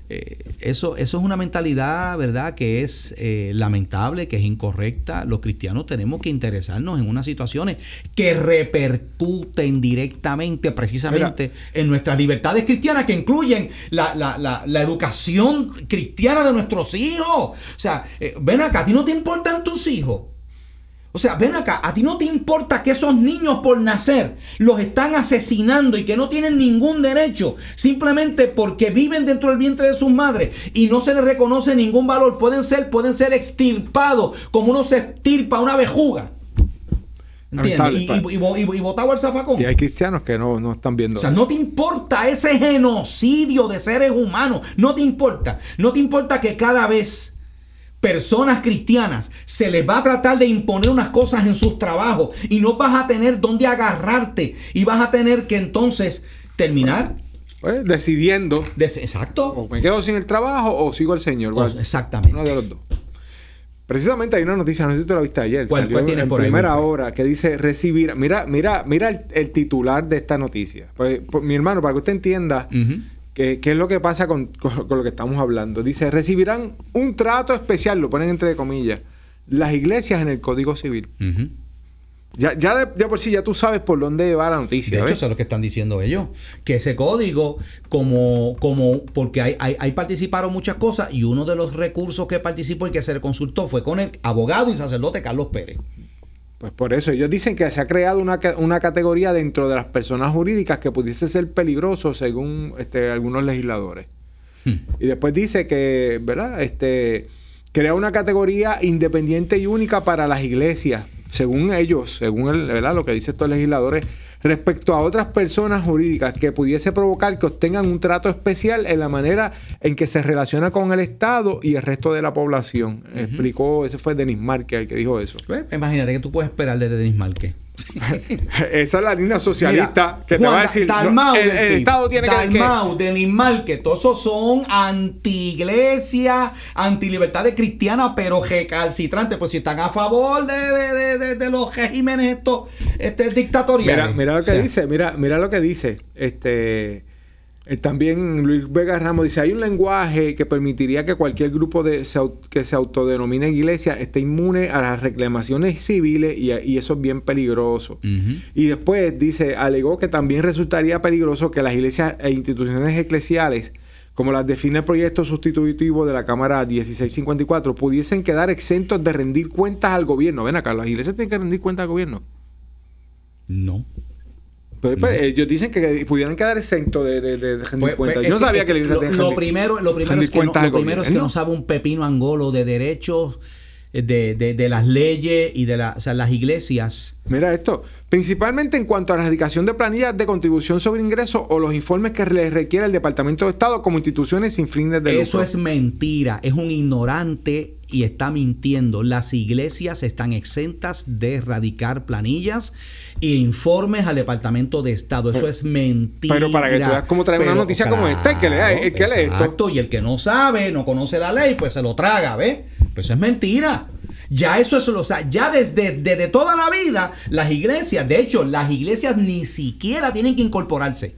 eh, eso, eso es una mentalidad, ¿verdad?, que es eh, lamentable, que es incorrecta. Los cristianos tenemos que interesarnos en unas situaciones que repercuten directamente, precisamente, en nuestras libertades cristianas, que incluyen la, la, la, la educación cristiana de nuestros hijos. O sea, ven acá, ¿a ti no te importan tus hijos? O sea, ven acá, a ti no te importa que esos niños por nacer los están asesinando y que no tienen ningún derecho, simplemente porque viven dentro del vientre de sus madres y no se les reconoce ningún valor. Pueden ser, pueden ser extirpados como uno se extirpa una bejuga. ¿Entiendes? Y, y, y, y, botado al zafacón. Y hay cristianos que no, no están viendo O sea, eso. no te importa ese genocidio de seres humanos. No te importa. No te importa que cada vez personas cristianas se les va a tratar de imponer unas cosas en sus trabajos y no vas a tener dónde agarrarte y vas a tener que entonces terminar pues, decidiendo. Des exacto. O me quedo sin el trabajo o sigo al Señor. Exactamente. uno de los dos. Precisamente hay una noticia no sé si tú la viste ayer ¿Cuál, salió cuál tienes en por primera ahí, hora que dice recibir mira mira mira el, el titular de esta noticia. Pues, pues, mi hermano para que usted entienda uh -huh. ¿Qué, ¿Qué, es lo que pasa con, con, con, lo que estamos hablando? Dice, recibirán un trato especial, lo ponen entre comillas, las iglesias en el Código Civil. Uh -huh. Ya, ya de, por sí, ya tú sabes por dónde va la noticia. De hecho, eso es lo que están diciendo ellos. Que ese código, como, como porque hay, hay, hay, participaron muchas cosas, y uno de los recursos que participó y que se le consultó fue con el abogado y sacerdote Carlos Pérez. Pues por eso, ellos dicen que se ha creado una, una categoría dentro de las personas jurídicas que pudiese ser peligroso según este, algunos legisladores. Hmm. Y después dice que, ¿verdad? Este, crea una categoría independiente y única para las iglesias, según ellos, según el, ¿verdad? lo que dicen estos legisladores, respecto a otras personas jurídicas que pudiese provocar que obtengan un trato especial en la manera en que se relaciona con el Estado y el resto de la población. Uh -huh. Explicó, ese fue Denis Márquez el que dijo eso. Pues, imagínate que tú puedes esperar de Denis Márquez. Esa es la línea socialista Mira, que te va a decir Dalmau, no, el, el, Estado tiene Dalmau, que... Denis Márquez, todos esos son anti-iglesia, anti-libertades cristianas, pero recalcitrantes, pues si están a favor de, de, de, de los regímenes estos este, dictatoriales. Mira, mira lo que o sea, dice, mira, mira lo que dice. Este eh, también Luis Vega Ramos dice, hay un lenguaje que permitiría que cualquier grupo de, se, que se autodenomine iglesia esté inmune a las reclamaciones civiles y, y eso es bien peligroso. Uh -huh. Y después dice, alegó que también resultaría peligroso que las iglesias e instituciones eclesiales, como las define el proyecto sustitutivo de la Cámara 1654, pudiesen quedar exentos de rendir cuentas al gobierno. Ven acá, las iglesias tienen que rendir cuentas al gobierno. No. Pero, pero, ellos dicen que pudieran quedar exentos de, de, de, rendir pues, cuentas. Pues, Yo no sabía que, que lo, lo, primero, lo primero, es que, no, lo primero es que no sabe un pepino angolo de derechos de, de, de, las leyes y de la, o sea, las iglesias. Mira esto, principalmente en cuanto a la erradicación de planillas de contribución sobre ingresos o los informes que les requiere el Departamento de Estado como instituciones sin fines de lucro. Eso es mentira, es un ignorante y está mintiendo. Las iglesias están exentas de erradicar planillas e informes al Departamento de Estado. Eso pero, es mentira. Pero para que tú veas cómo traer una noticia claro, como esta, el que lea, el que lee esto. Y el que no sabe, no conoce la ley, pues se lo traga, ¿ves? Pues eso es mentira. Ya eso es, o sea, ya desde, desde toda la vida, las iglesias, de hecho, las iglesias ni siquiera tienen que incorporarse.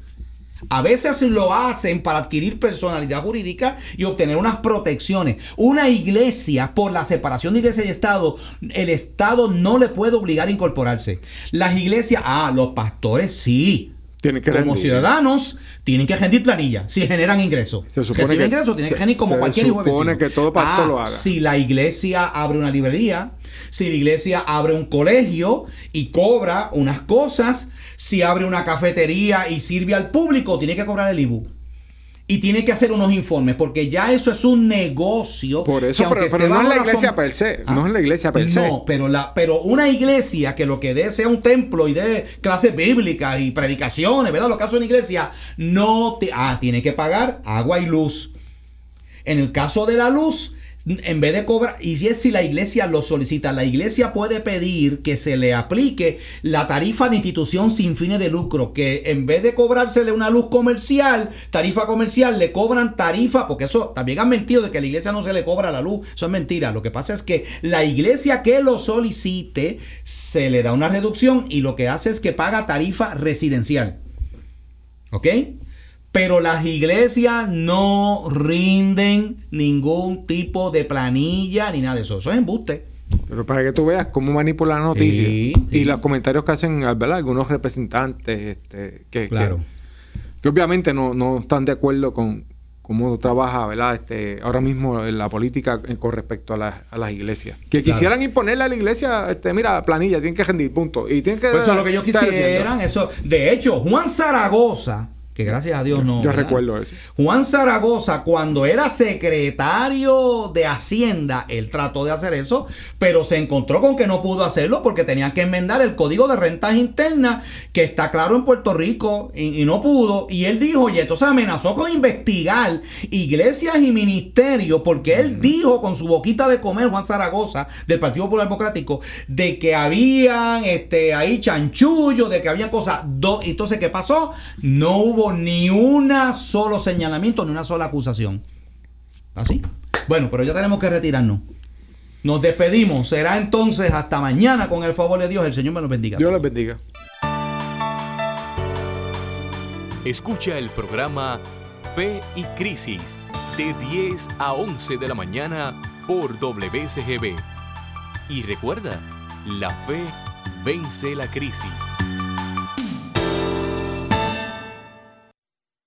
A veces lo hacen para adquirir personalidad jurídica y obtener unas protecciones. Una iglesia, por la separación de iglesia y Estado, el Estado no le puede obligar a incorporarse. Las iglesias, ah, los pastores sí. Tienen que como rendir. ciudadanos tienen que rendir planilla si generan ingresos. Se supone que, ingresos, tienen que rendir como se cualquier hijo supone que todo pastor ah, lo haga. Si la iglesia abre una librería, si la iglesia abre un colegio y cobra unas cosas, si abre una cafetería y sirve al público, tiene que cobrar el IBU. Y tiene que hacer unos informes, porque ya eso es un negocio. Por eso, pero, pero no es la iglesia razón... per se. ¿Ah? No es la iglesia per se. No, pero, la, pero una iglesia que lo que dé sea un templo y dé clases bíblicas y predicaciones, ¿verdad? Lo que hace una iglesia, no te. Ah, tiene que pagar agua y luz. En el caso de la luz, en vez de cobrar, y si es si la iglesia lo solicita, la iglesia puede pedir que se le aplique la tarifa de institución sin fines de lucro, que en vez de cobrársele una luz comercial, tarifa comercial, le cobran tarifa, porque eso también han mentido de que a la iglesia no se le cobra la luz, eso es mentira. Lo que pasa es que la iglesia que lo solicite se le da una reducción y lo que hace es que paga tarifa residencial. ¿Ok? Pero las iglesias no rinden ningún tipo de planilla ni nada de eso. Eso es embuste. Pero para que tú veas cómo manipulan la noticia y los comentarios que hacen ¿verdad? algunos representantes este, que, claro. que, obviamente no, están de acuerdo con cómo trabaja ¿verdad? Este, ahora mismo la política con respecto a, las iglesias. Que quisieran imponerle a la iglesia, este, mira, planilla, tienen que rendir, punto. Y tienen que... Pues eso es lo que ellos quisieran. Eso. De hecho, Juan Zaragoza que gracias a Dios no. Yo recuerdo eso. Juan Zaragoza, cuando era secretario de Hacienda, él trató de hacer eso, pero se encontró con que no pudo hacerlo porque tenía que enmendar el código de rentas internas, que está claro en Puerto Rico, y, no pudo. Y él dijo, y entonces amenazó con investigar iglesias y ministerios, porque él dijo con su boquita de comer, Juan Zaragoza, del Partido Popular Democrático, de que habían este, ahí chanchullo, de que había cosas. entonces, ¿qué pasó? No hubo ni una solo señalamiento, ni una sola acusación. ¿Así? Bueno, pero ya tenemos que retirarnos. Nos despedimos. Será entonces hasta mañana con el favor de Dios. El Señor me los bendiga. Dios les bendiga. Escucha el programa Fe y Crisis de 10 a 11 de la mañana por WCGB. Y recuerda, la fe vence la crisis.